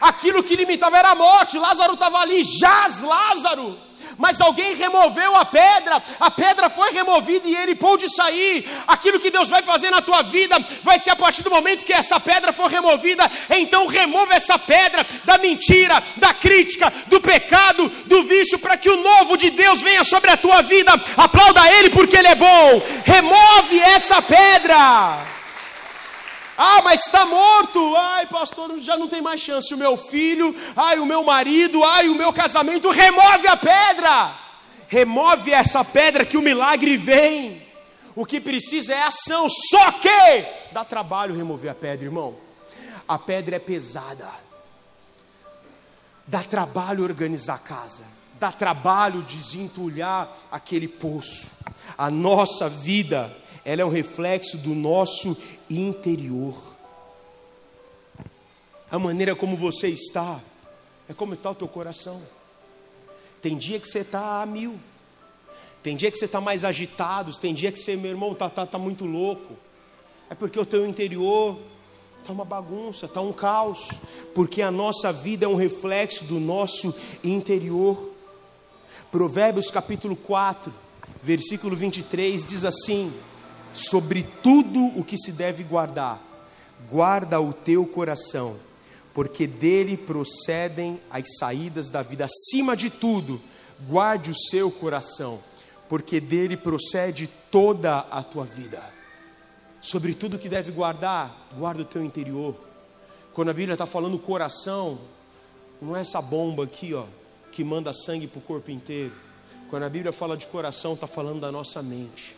Aquilo que limitava era a morte. Lázaro estava ali, jaz Lázaro mas alguém removeu a pedra, a pedra foi removida e ele pôde sair. Aquilo que Deus vai fazer na tua vida vai ser a partir do momento que essa pedra for removida, então remova essa pedra da mentira, da crítica, do pecado, do vício, para que o novo de Deus venha sobre a tua vida. Aplauda Ele porque Ele é bom. Remove essa pedra. Ah, mas está morto. Ai, pastor, já não tem mais chance. O meu filho, ai, o meu marido, ai, o meu casamento. Remove a pedra. Remove essa pedra que o milagre vem. O que precisa é ação. Só que dá trabalho remover a pedra, irmão. A pedra é pesada. Dá trabalho organizar a casa. Dá trabalho desentulhar aquele poço. A nossa vida, ela é um reflexo do nosso interior. A maneira como você está é como está o teu coração. Tem dia que você está a mil, tem dia que você está mais agitado, tem dia que você, meu irmão, está tá, tá muito louco. É porque o teu interior está uma bagunça, está um caos, porque a nossa vida é um reflexo do nosso interior. Provérbios capítulo 4, versículo 23 diz assim: sobre tudo o que se deve guardar, guarda o teu coração, porque dele procedem as saídas da vida. Acima de tudo, guarde o seu coração, porque dele procede toda a tua vida. Sobre tudo que deve guardar, guarda o teu interior. Quando a Bíblia está falando coração, não é essa bomba aqui, ó, que manda sangue para o corpo inteiro. Quando a Bíblia fala de coração, está falando da nossa mente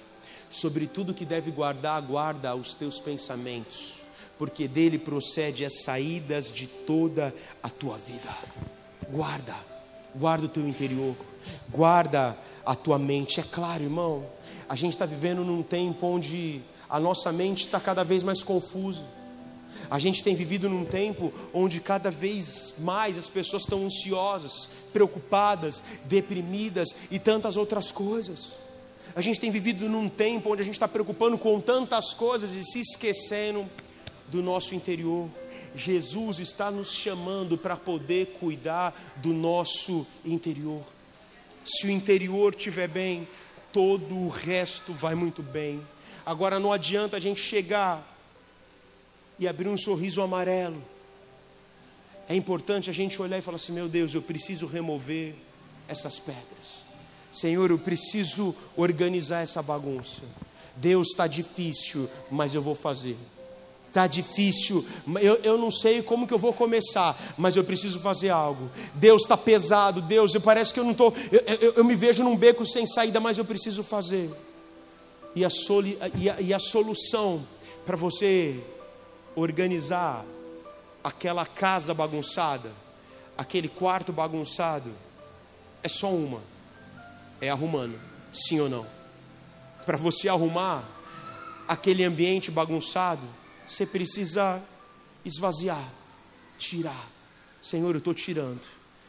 sobre tudo que deve guardar, guarda os teus pensamentos, porque dele procede as saídas de toda a tua vida. Guarda, guarda o teu interior, guarda a tua mente. É claro, irmão, a gente está vivendo num tempo onde a nossa mente está cada vez mais confusa. A gente tem vivido num tempo onde cada vez mais as pessoas estão ansiosas, preocupadas, deprimidas e tantas outras coisas. A gente tem vivido num tempo onde a gente está preocupando com tantas coisas e se esquecendo do nosso interior. Jesus está nos chamando para poder cuidar do nosso interior. Se o interior estiver bem, todo o resto vai muito bem. Agora não adianta a gente chegar e abrir um sorriso amarelo. É importante a gente olhar e falar assim: meu Deus, eu preciso remover essas pedras. Senhor, eu preciso organizar essa bagunça. Deus está difícil, mas eu vou fazer. Está difícil, eu, eu não sei como que eu vou começar, mas eu preciso fazer algo. Deus está pesado, Deus, eu parece que eu não estou. Eu, eu, eu, me vejo num beco sem saída, mas eu preciso fazer. E a, soli, e a, e a solução para você organizar aquela casa bagunçada, aquele quarto bagunçado, é só uma é arrumando, sim ou não? Para você arrumar aquele ambiente bagunçado, você precisa esvaziar, tirar. Senhor, eu estou tirando.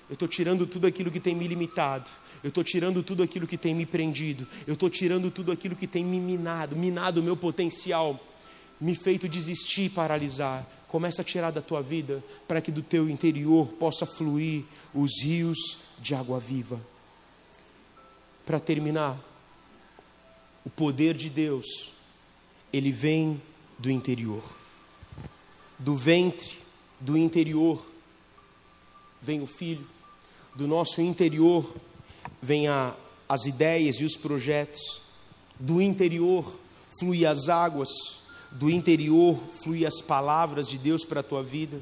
Eu estou tirando tudo aquilo que tem me limitado. Eu estou tirando tudo aquilo que tem me prendido. Eu estou tirando tudo aquilo que tem me minado, minado o meu potencial, me feito desistir paralisar. Começa a tirar da tua vida para que do teu interior possa fluir os rios de água viva. Para terminar, o poder de Deus, ele vem do interior. Do ventre, do interior, vem o filho. Do nosso interior, vem a, as ideias e os projetos. Do interior, flui as águas. Do interior, flui as palavras de Deus para a tua vida.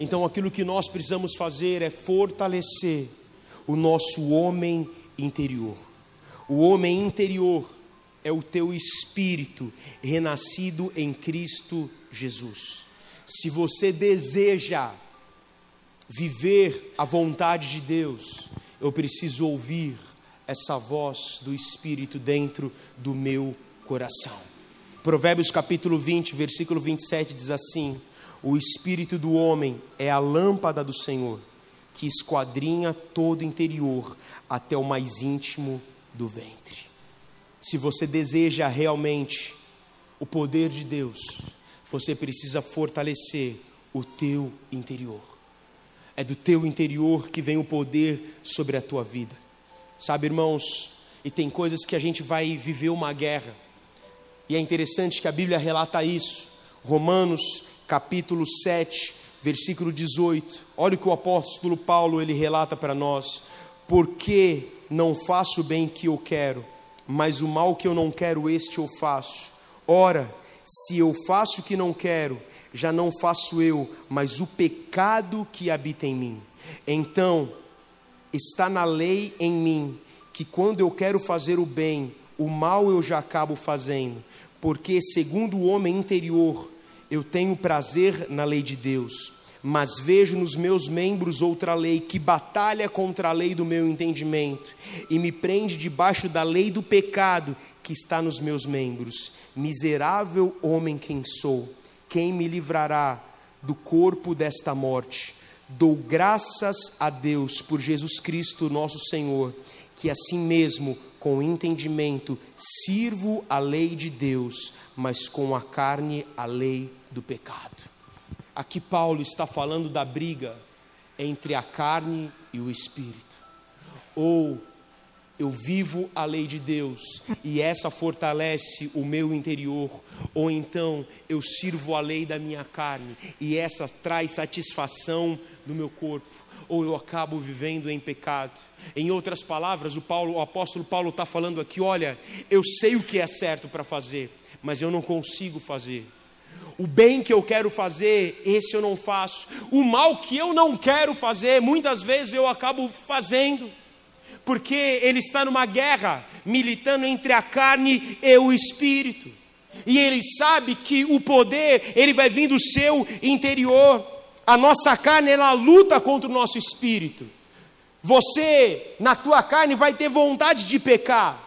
Então aquilo que nós precisamos fazer é fortalecer o nosso homem interior. O homem interior é o teu espírito renascido em Cristo Jesus. Se você deseja viver a vontade de Deus, eu preciso ouvir essa voz do Espírito dentro do meu coração. Provérbios capítulo 20, versículo 27 diz assim: O espírito do homem é a lâmpada do Senhor, que esquadrinha todo o interior até o mais íntimo do ventre. Se você deseja realmente o poder de Deus, você precisa fortalecer o teu interior. É do teu interior que vem o poder sobre a tua vida. Sabe, irmãos, e tem coisas que a gente vai viver uma guerra. E é interessante que a Bíblia relata isso. Romanos, capítulo 7, versículo 18. Olha o que o apóstolo Paulo ele relata para nós: "Porque não faço o bem que eu quero, mas o mal que eu não quero, este eu faço. Ora, se eu faço o que não quero, já não faço eu, mas o pecado que habita em mim. Então, está na lei em mim, que quando eu quero fazer o bem, o mal eu já acabo fazendo, porque segundo o homem interior, eu tenho prazer na lei de Deus, mas vejo nos meus membros outra lei que batalha contra a lei do meu entendimento e me prende debaixo da lei do pecado que está nos meus membros. Miserável homem quem sou, quem me livrará do corpo desta morte? Dou graças a Deus por Jesus Cristo, nosso Senhor, que assim mesmo, com entendimento, sirvo a lei de Deus, mas com a carne a lei do pecado. Aqui Paulo está falando da briga entre a carne e o espírito. Ou eu vivo a lei de Deus e essa fortalece o meu interior, ou então eu sirvo a lei da minha carne e essa traz satisfação no meu corpo, ou eu acabo vivendo em pecado. Em outras palavras, o, Paulo, o apóstolo Paulo está falando aqui: olha, eu sei o que é certo para fazer, mas eu não consigo fazer. O bem que eu quero fazer, esse eu não faço. O mal que eu não quero fazer, muitas vezes eu acabo fazendo porque ele está numa guerra militando entre a carne e o espírito. E ele sabe que o poder, ele vai vir do seu interior. A nossa carne, ela luta contra o nosso espírito. Você, na tua carne, vai ter vontade de pecar,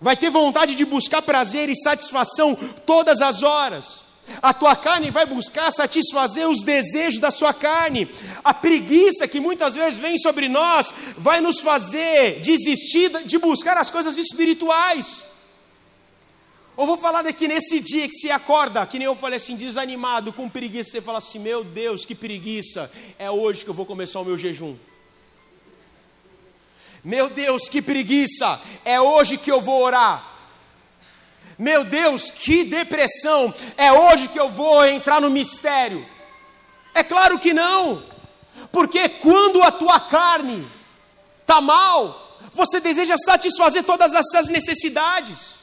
vai ter vontade de buscar prazer e satisfação todas as horas. A tua carne vai buscar satisfazer os desejos da sua carne. A preguiça que muitas vezes vem sobre nós vai nos fazer desistir de buscar as coisas espirituais. Ou vou falar daqui nesse dia que você acorda, que nem eu falei assim, desanimado, com preguiça, você fala assim: Meu Deus, que preguiça, é hoje que eu vou começar o meu jejum. Meu Deus, que preguiça, é hoje que eu vou orar. Meu Deus, que depressão! É hoje que eu vou entrar no mistério. É claro que não, porque quando a tua carne está mal, você deseja satisfazer todas essas necessidades.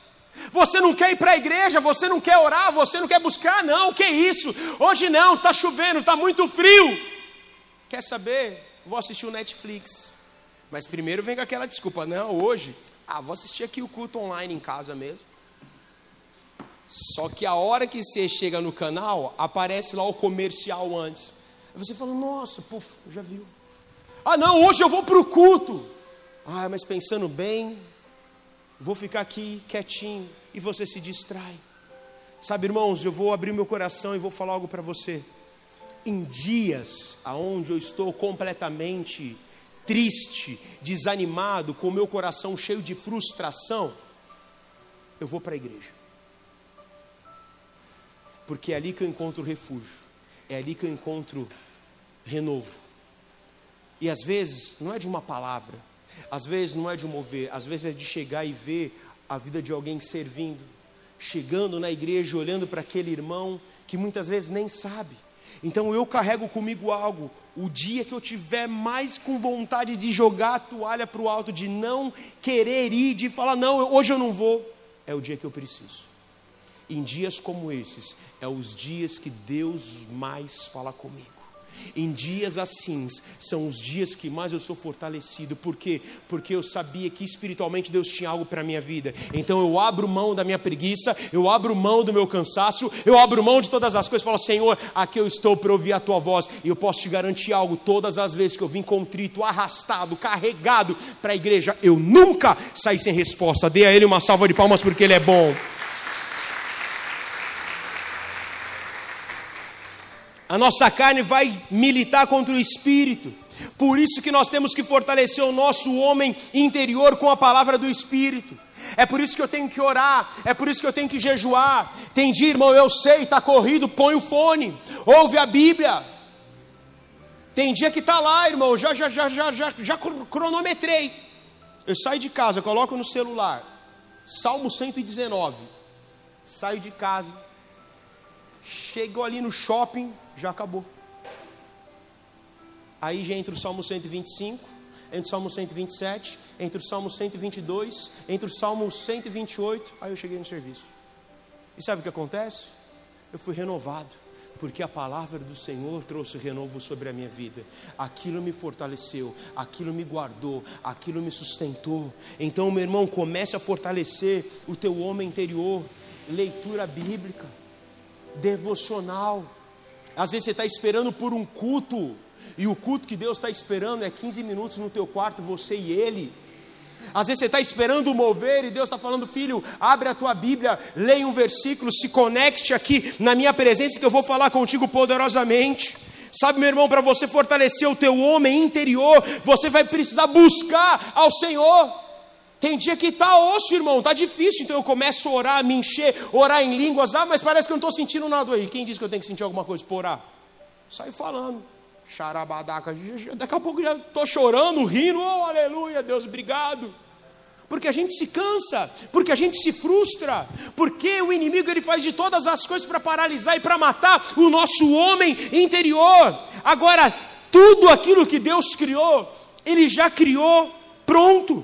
Você não quer ir para a igreja, você não quer orar, você não quer buscar, não, que isso? Hoje não, está chovendo, está muito frio. Quer saber? Vou assistir o Netflix. Mas primeiro vem com aquela desculpa, não, hoje, ah, vou assistir aqui o culto online em casa mesmo. Só que a hora que você chega no canal, aparece lá o comercial antes. Aí você fala, nossa, puf, já viu. Ah, não, hoje eu vou para o culto. Ah, mas pensando bem, vou ficar aqui quietinho. E você se distrai. Sabe, irmãos, eu vou abrir meu coração e vou falar algo para você. Em dias aonde eu estou completamente triste, desanimado, com o meu coração cheio de frustração, eu vou para a igreja porque é ali que eu encontro refúgio, é ali que eu encontro renovo. E às vezes não é de uma palavra, às vezes não é de um mover, às vezes é de chegar e ver a vida de alguém servindo, chegando na igreja, olhando para aquele irmão que muitas vezes nem sabe. Então eu carrego comigo algo. O dia que eu tiver mais com vontade de jogar a toalha para o alto, de não querer ir, de falar, não, hoje eu não vou, é o dia que eu preciso. Em dias como esses, é os dias que Deus mais fala comigo. Em dias assim, são os dias que mais eu sou fortalecido. Por quê? Porque eu sabia que espiritualmente Deus tinha algo para a minha vida. Então eu abro mão da minha preguiça, eu abro mão do meu cansaço, eu abro mão de todas as coisas falo: Senhor, aqui eu estou para ouvir a tua voz. E eu posso te garantir algo: todas as vezes que eu vim contrito, arrastado, carregado para a igreja, eu nunca saí sem resposta. Dê a Ele uma salva de palmas porque Ele é bom. A nossa carne vai militar contra o espírito. Por isso que nós temos que fortalecer o nosso homem interior com a palavra do espírito. É por isso que eu tenho que orar, é por isso que eu tenho que jejuar. Tem dia, irmão, eu sei, está corrido, põe o fone, ouve a Bíblia. Tem dia que está lá, irmão, já, já, já, já, já, já cronometrei. Eu saio de casa, coloco no celular, Salmo 119. Saio de casa, chego ali no shopping, já acabou. Aí já entra o Salmo 125, entre o Salmo 127, entre o Salmo 122, entre o Salmo 128, aí eu cheguei no serviço. E sabe o que acontece? Eu fui renovado, porque a palavra do Senhor trouxe renovo sobre a minha vida. Aquilo me fortaleceu, aquilo me guardou, aquilo me sustentou. Então, meu irmão, comece a fortalecer o teu homem interior. Leitura bíblica, devocional, às vezes você está esperando por um culto, e o culto que Deus está esperando é 15 minutos no teu quarto, você e Ele. Às vezes você está esperando mover e Deus está falando, filho, abre a tua Bíblia, leia um versículo, se conecte aqui na minha presença que eu vou falar contigo poderosamente. Sabe, meu irmão, para você fortalecer o teu homem interior, você vai precisar buscar ao Senhor. Tem dia que está osso, irmão, está difícil, então eu começo a orar, me encher, orar em línguas, ah, mas parece que eu não estou sentindo nada aí. Quem disse que eu tenho que sentir alguma coisa por orar? Sai falando, xarabadaca, daqui a pouco já estou chorando, rindo, oh aleluia, Deus, obrigado. Porque a gente se cansa, porque a gente se frustra, porque o inimigo ele faz de todas as coisas para paralisar e para matar o nosso homem interior. Agora, tudo aquilo que Deus criou, Ele já criou pronto.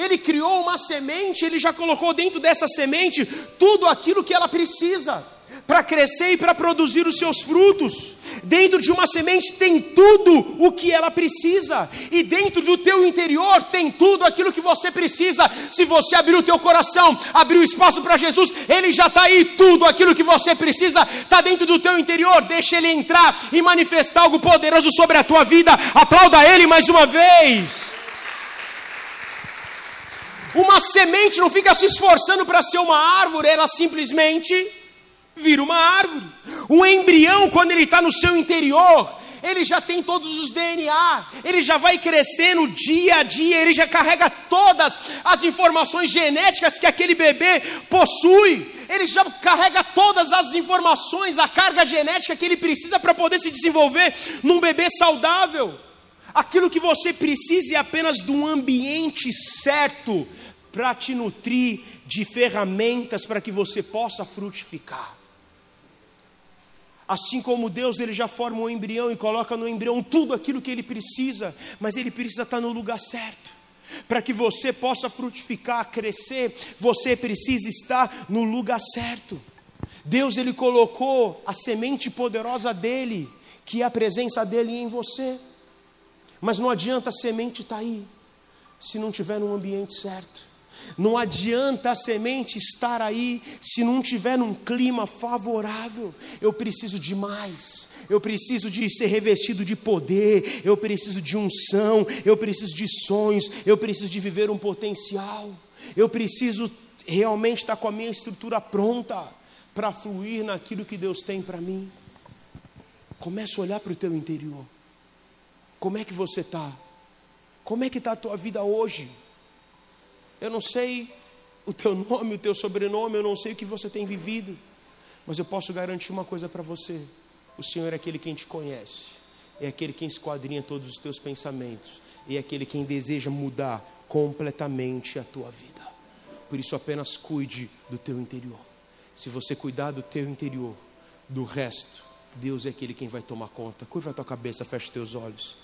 Ele criou uma semente, ele já colocou dentro dessa semente tudo aquilo que ela precisa para crescer e para produzir os seus frutos. Dentro de uma semente tem tudo o que ela precisa, e dentro do teu interior tem tudo aquilo que você precisa. Se você abrir o teu coração, abrir o espaço para Jesus, Ele já está aí. Tudo aquilo que você precisa está dentro do teu interior. Deixa Ele entrar e manifestar algo poderoso sobre a tua vida. Aplauda Ele mais uma vez. Uma semente não fica se esforçando para ser uma árvore, ela simplesmente vira uma árvore. Um embrião, quando ele está no seu interior, ele já tem todos os DNA, ele já vai crescendo dia a dia, ele já carrega todas as informações genéticas que aquele bebê possui, ele já carrega todas as informações, a carga genética que ele precisa para poder se desenvolver num bebê saudável. Aquilo que você precisa é apenas de um ambiente certo para te nutrir de ferramentas para que você possa frutificar. Assim como Deus ele já forma um embrião e coloca no embrião tudo aquilo que ele precisa, mas ele precisa estar no lugar certo. Para que você possa frutificar, crescer, você precisa estar no lugar certo. Deus ele colocou a semente poderosa dele, que é a presença dele em você. Mas não adianta a semente estar tá aí, se não tiver no ambiente certo. Não adianta a semente estar aí se não tiver num clima favorável. Eu preciso de mais. Eu preciso de ser revestido de poder, eu preciso de unção, eu preciso de sonhos, eu preciso de viver um potencial. Eu preciso realmente estar com a minha estrutura pronta para fluir naquilo que Deus tem para mim. Comece a olhar para o teu interior. Como é que você está? Como é que está a tua vida hoje? Eu não sei o teu nome, o teu sobrenome, eu não sei o que você tem vivido, mas eu posso garantir uma coisa para você: o Senhor é aquele quem te conhece, é aquele quem esquadrinha todos os teus pensamentos, e é aquele quem deseja mudar completamente a tua vida. Por isso, apenas cuide do teu interior. Se você cuidar do teu interior, do resto, Deus é aquele quem vai tomar conta. Curva a tua cabeça, feche os teus olhos.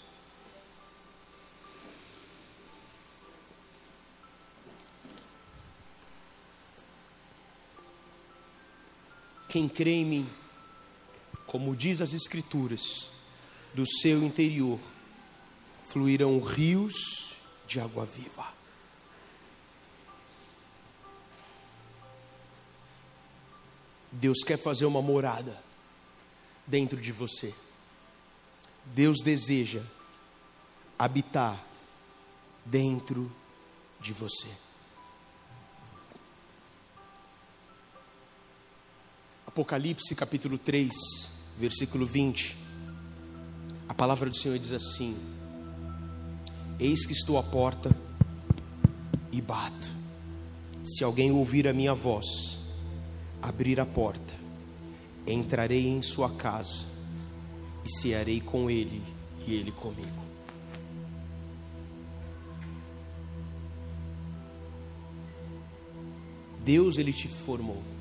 Quem crê em mim, como diz as Escrituras, do seu interior fluirão rios de água viva. Deus quer fazer uma morada dentro de você. Deus deseja habitar dentro de você. Apocalipse capítulo 3, versículo 20. A palavra do Senhor diz assim: Eis que estou à porta e bato. Se alguém ouvir a minha voz, abrir a porta, entrarei em sua casa e cearei com ele e ele comigo. Deus ele te formou.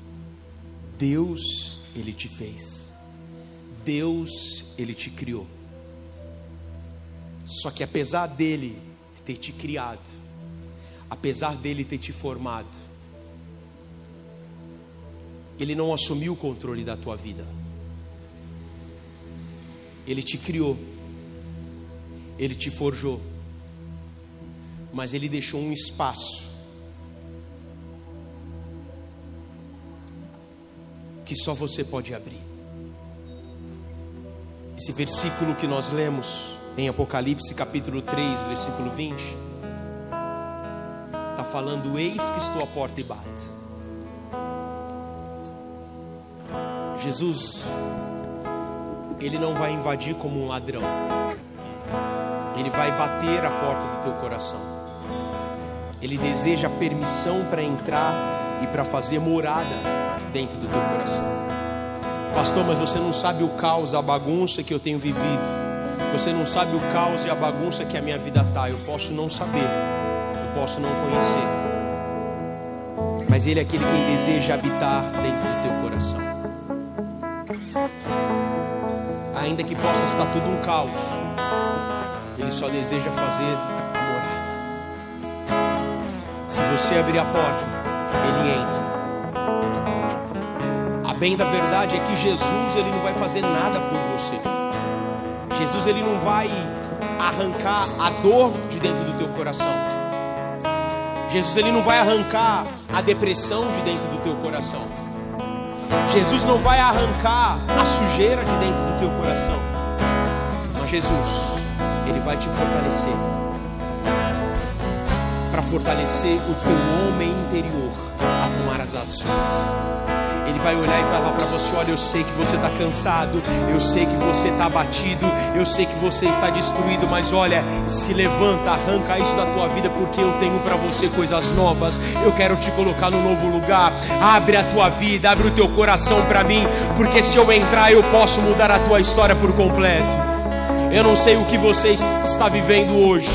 Deus ele te fez. Deus ele te criou. Só que apesar dele ter te criado, apesar dele ter te formado, ele não assumiu o controle da tua vida. Ele te criou. Ele te forjou. Mas ele deixou um espaço que só você pode abrir. Esse versículo que nós lemos em Apocalipse capítulo 3, versículo 20, está falando: Eis que estou à porta e bato. Jesus, Ele não vai invadir como um ladrão, Ele vai bater a porta do teu coração. Ele deseja permissão para entrar e para fazer morada dentro do teu coração. Pastor, mas você não sabe o caos, a bagunça que eu tenho vivido. Você não sabe o caos e a bagunça que a minha vida está. Eu posso não saber, eu posso não conhecer. Mas Ele é aquele quem deseja habitar dentro do teu coração. Ainda que possa estar tudo um caos, Ele só deseja fazer a morada. Se você abrir a porta, Ele entra. Bem da verdade é que Jesus ele não vai fazer nada por você. Jesus ele não vai arrancar a dor de dentro do teu coração. Jesus ele não vai arrancar a depressão de dentro do teu coração. Jesus não vai arrancar a sujeira de dentro do teu coração. Mas Jesus, ele vai te fortalecer. Para fortalecer o teu homem interior a tomar as ações. Ele vai olhar e falar para você: Olha, eu sei que você está cansado, eu sei que você está abatido, eu sei que você está destruído, mas olha, se levanta, arranca isso da tua vida, porque eu tenho para você coisas novas. Eu quero te colocar no novo lugar. Abre a tua vida, abre o teu coração para mim, porque se eu entrar, eu posso mudar a tua história por completo. Eu não sei o que você está vivendo hoje.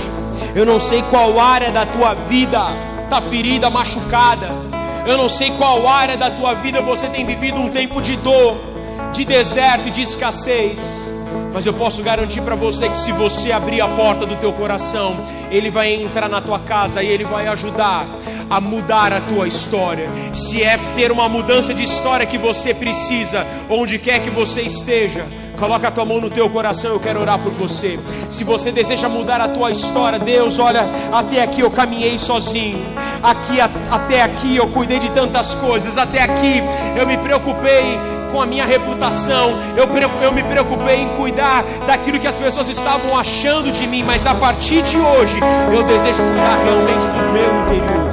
Eu não sei qual área da tua vida está ferida, machucada. Eu não sei qual área da tua vida você tem vivido um tempo de dor, de deserto e de escassez. Mas eu posso garantir para você que se você abrir a porta do teu coração, ele vai entrar na tua casa e ele vai ajudar a mudar a tua história. Se é ter uma mudança de história que você precisa, onde quer que você esteja, Coloca a tua mão no teu coração, eu quero orar por você. Se você deseja mudar a tua história, Deus, olha, até aqui eu caminhei sozinho. Aqui até aqui eu cuidei de tantas coisas, até aqui eu me preocupei com a minha reputação, eu, eu me preocupei em cuidar daquilo que as pessoas estavam achando de mim, mas a partir de hoje eu desejo cuidar realmente do meu interior.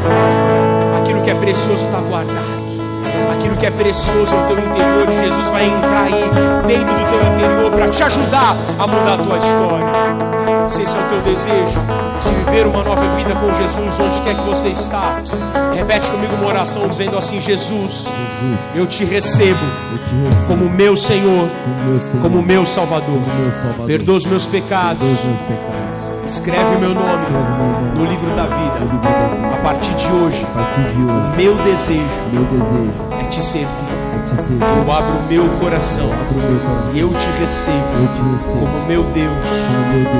Aquilo que é precioso está guardado. Aquilo que é precioso no teu interior, Jesus vai entrar aí dentro do teu interior para te ajudar a mudar a tua história. Se esse é o teu desejo, de viver uma nova vida com Jesus, onde quer que você está, repete comigo uma oração dizendo assim: Jesus, eu te recebo como meu Senhor, como meu Salvador. Perdoa os meus pecados Escreve o meu nome no livro da vida. A partir de hoje, o meu desejo é te servir. Eu abro o meu coração. E eu te recebo como meu Deus,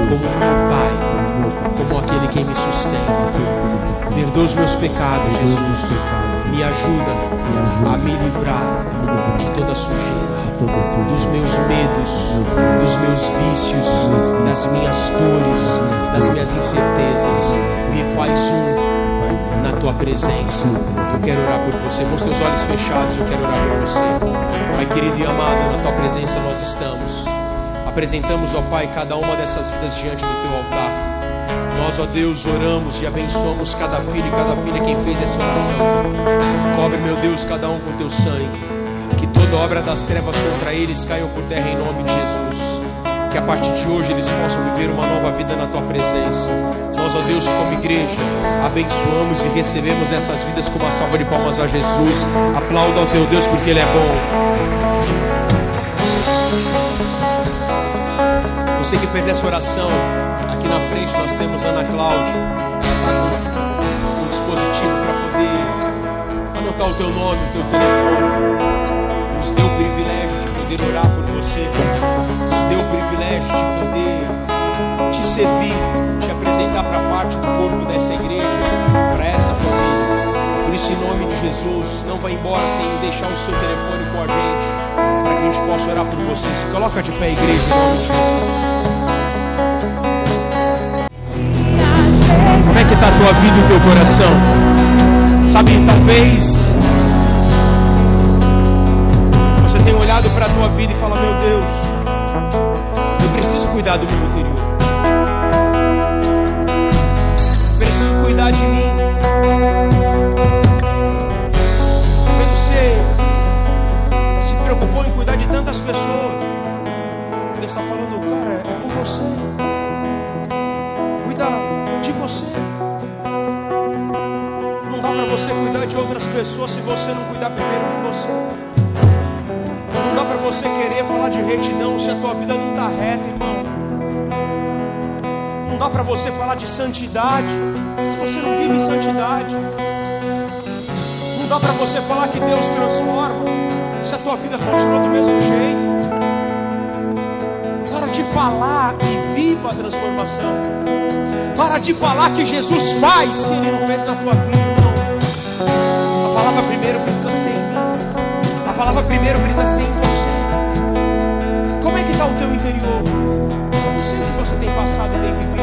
como meu Pai, como aquele que me sustenta. Perdoa os meus pecados, Jesus. Me ajuda a me livrar de toda sujeira, dos meus medos, dos meus vícios, das minhas dores, das minhas incertezas. Me faz um na tua presença. Eu quero orar por você. Com os teus olhos fechados, eu quero orar por você. Pai querido e amado, na tua presença nós estamos. Apresentamos, ó Pai, cada uma dessas vidas diante do teu altar. Nós, ó Deus, oramos e abençoamos cada filho e cada filha quem fez essa oração. Cobre, meu Deus, cada um com teu sangue. Que toda obra das trevas contra eles caiam por terra em nome de Jesus. A partir de hoje eles possam viver uma nova vida na tua presença. Nós, ó Deus, como igreja, abençoamos e recebemos essas vidas com uma salva de palmas a Jesus. Aplauda ao teu Deus porque Ele é bom. Você que fez essa oração, aqui na frente nós temos Ana Cláudia. Um dispositivo para poder anotar o teu nome, o teu telefone. Nos deu o privilégio de poder orar por você. Privilégio de poder te servir, te apresentar para parte do corpo dessa igreja, para essa família. Por isso, em nome de Jesus, não vá embora sem deixar o seu telefone com a gente, para que a gente possa orar por você. Se coloca de pé, igreja, em nome de Jesus. Como é que está a tua vida e o teu coração? Sabe, talvez você tenha olhado para a tua vida e fala, meu Deus, cuidar do meu interior. Preciso cuidar de mim. Talvez você se preocupou em cuidar de tantas pessoas. Deus está falando, cara, é com você. Cuida de você. Não dá para você cuidar de outras pessoas se você não cuidar primeiro de você. Não dá para você querer falar de retidão se a tua vida não está reta, irmão. Não dá para você falar de santidade se você não vive em santidade. Não dá para você falar que Deus transforma se a tua vida continua do mesmo jeito. Para de falar e viva a transformação. Para de falar que Jesus faz se Ele não fez na tua vida, irmão. A palavra primeiro precisa ser em mim. A palavra primeiro precisa ser em você. Como é que está o teu interior? Você tem passado e tem vivido.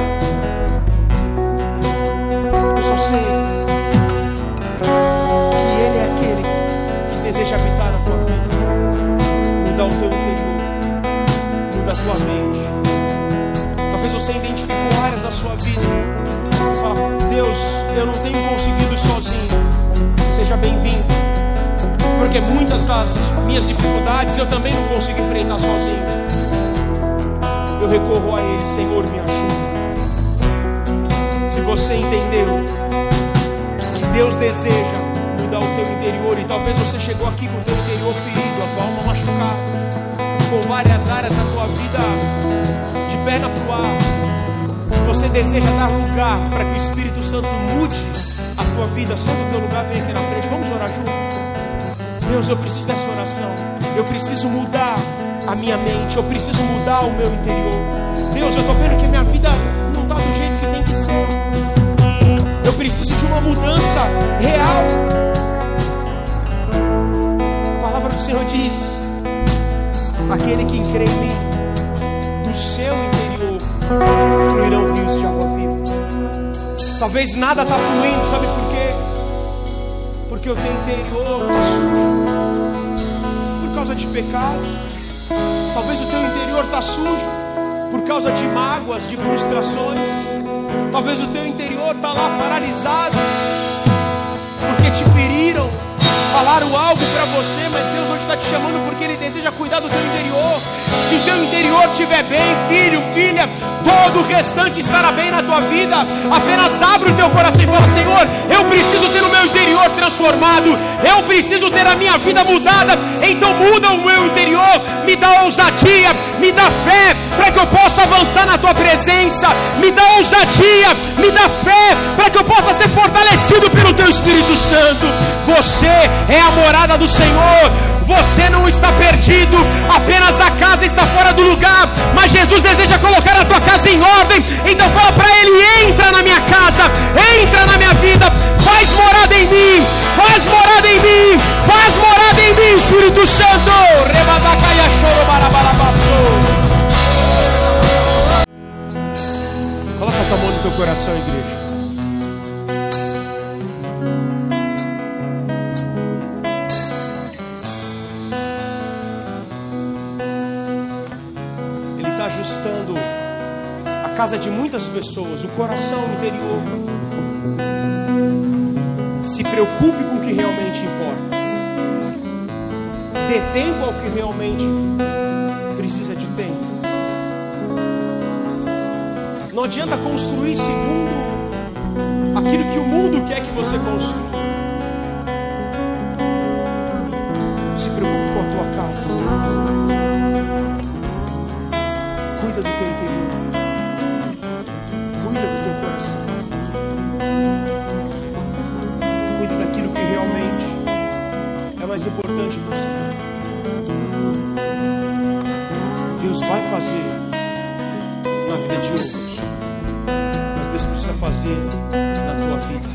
Eu só sei que Ele é aquele que deseja habitar na tua vida. Mudar o teu interior. Muda a tua mente. Talvez você identificou áreas da sua vida e fala, Deus, eu não tenho conseguido sozinho. Seja bem-vindo. Porque muitas das minhas dificuldades eu também não consigo enfrentar sozinho. Eu recorro a Ele, Senhor, me ajuda. Se você entendeu que Deus deseja mudar o teu interior, e talvez você chegou aqui com o teu interior ferido, a tua alma machucada, com várias áreas da tua vida de perna pro ar. Se você deseja dar lugar para que o Espírito Santo mude a tua vida, sendo o teu lugar, vem aqui na frente. Vamos orar juntos. Deus, eu preciso dessa oração. Eu preciso mudar a minha mente. Eu preciso mudar o meu interior. Deus, eu estou vendo que minha vida não está do jeito que tem que ser. Eu preciso de uma mudança real. A palavra do Senhor diz: aquele que crê em mim, do seu interior fluirão rios de água viva. Talvez nada está fluindo, sabe por quê? Porque o teu interior está sujo por causa de pecado. Talvez o teu interior está sujo por causa de mágoas, de frustrações. Talvez o teu interior está lá paralisado porque te feriram, falaram algo para você, mas Deus hoje está te chamando porque Ele deseja cuidar do teu interior. Se o teu interior estiver bem, filho, filha, todo o restante estará bem na tua vida. Apenas abre o teu coração e fala: Senhor, eu preciso ter o meu interior transformado, eu preciso ter a minha vida mudada. Então muda o meu interior, me dá ousadia, me dá fé para que eu possa avançar na tua presença, me dá ousadia, me dá fé para que eu possa ser fortalecido pelo teu Espírito Santo. Você é a morada do Senhor. Você não está perdido, apenas a casa está fora do lugar, mas Jesus deseja colocar a tua casa em ordem. Então fala para ele: entra na minha casa, entra na minha vida, faz morada em mim, faz coração interior. Se preocupe com o que realmente importa. Dê tempo ao que realmente precisa de tempo. Não adianta construir segundo aquilo que o mundo quer que você construa. Importante para você. Deus vai fazer na vida de outros, mas Deus precisa fazer na tua vida.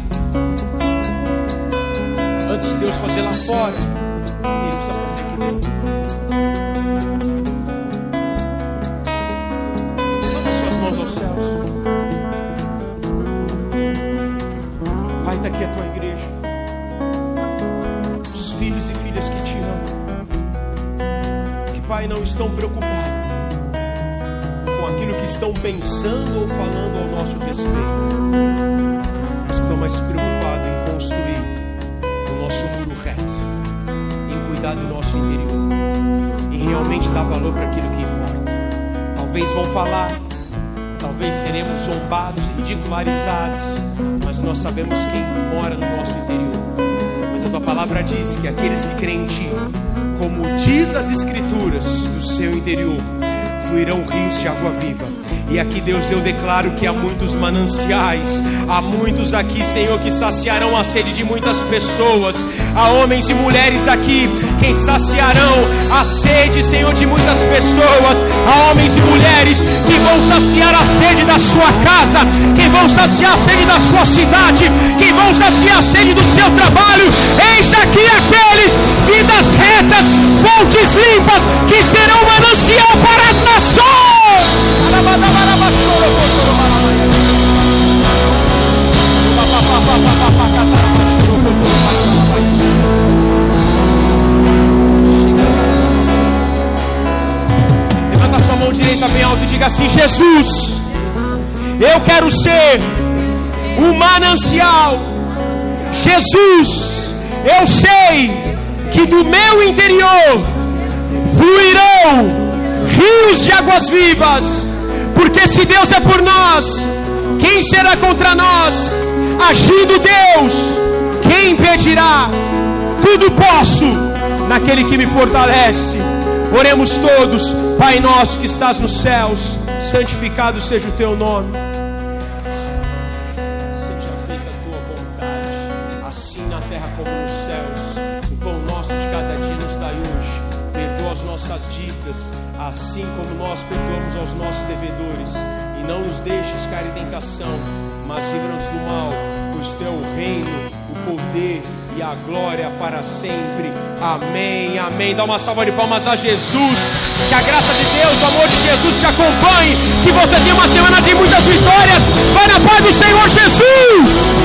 Antes de Deus fazer lá fora, Ele precisa fazer aqui dentro. Não estão preocupados com aquilo que estão pensando ou falando ao nosso respeito. Mas que estão mais preocupados em construir o nosso muro reto, em cuidar do nosso interior, em realmente dar valor para aquilo que importa. Talvez vão falar, talvez seremos zombados e ridicularizados, mas nós sabemos quem mora no nosso interior. Mas a tua palavra diz que aqueles que creem em ti, como diz as escrituras, do seu interior fluirão rios de água viva. E aqui, Deus, eu declaro que há muitos mananciais, há muitos aqui, Senhor, que saciarão a sede de muitas pessoas. Há homens e mulheres aqui quem saciarão a sede, Senhor, de muitas pessoas. Há homens e mulheres que vão saciar a sede da sua casa, que vão saciar a sede da sua cidade, que vão saciar a sede do seu trabalho. Eis aqui aqueles vidas retas, fontes limpas, que serão manancial para as nações. Levanta sua mão direita bem alto e diga assim: Jesus, eu quero ser um manancial. Jesus, eu sei que do meu interior fluirão rios de águas vivas, porque se Deus é por nós, quem será contra nós? Agindo Deus, quem impedirá? Tudo posso naquele que me fortalece. Oremos todos, Pai nosso que estás nos céus, santificado seja o teu nome. Mas livra-nos do mal, pois teu é reino, o poder e a glória para sempre. Amém, amém. Dá uma salva de palmas a Jesus. Que a graça de Deus, o amor de Jesus te acompanhe. Que você tenha uma semana de muitas vitórias. Vai na paz do Senhor Jesus.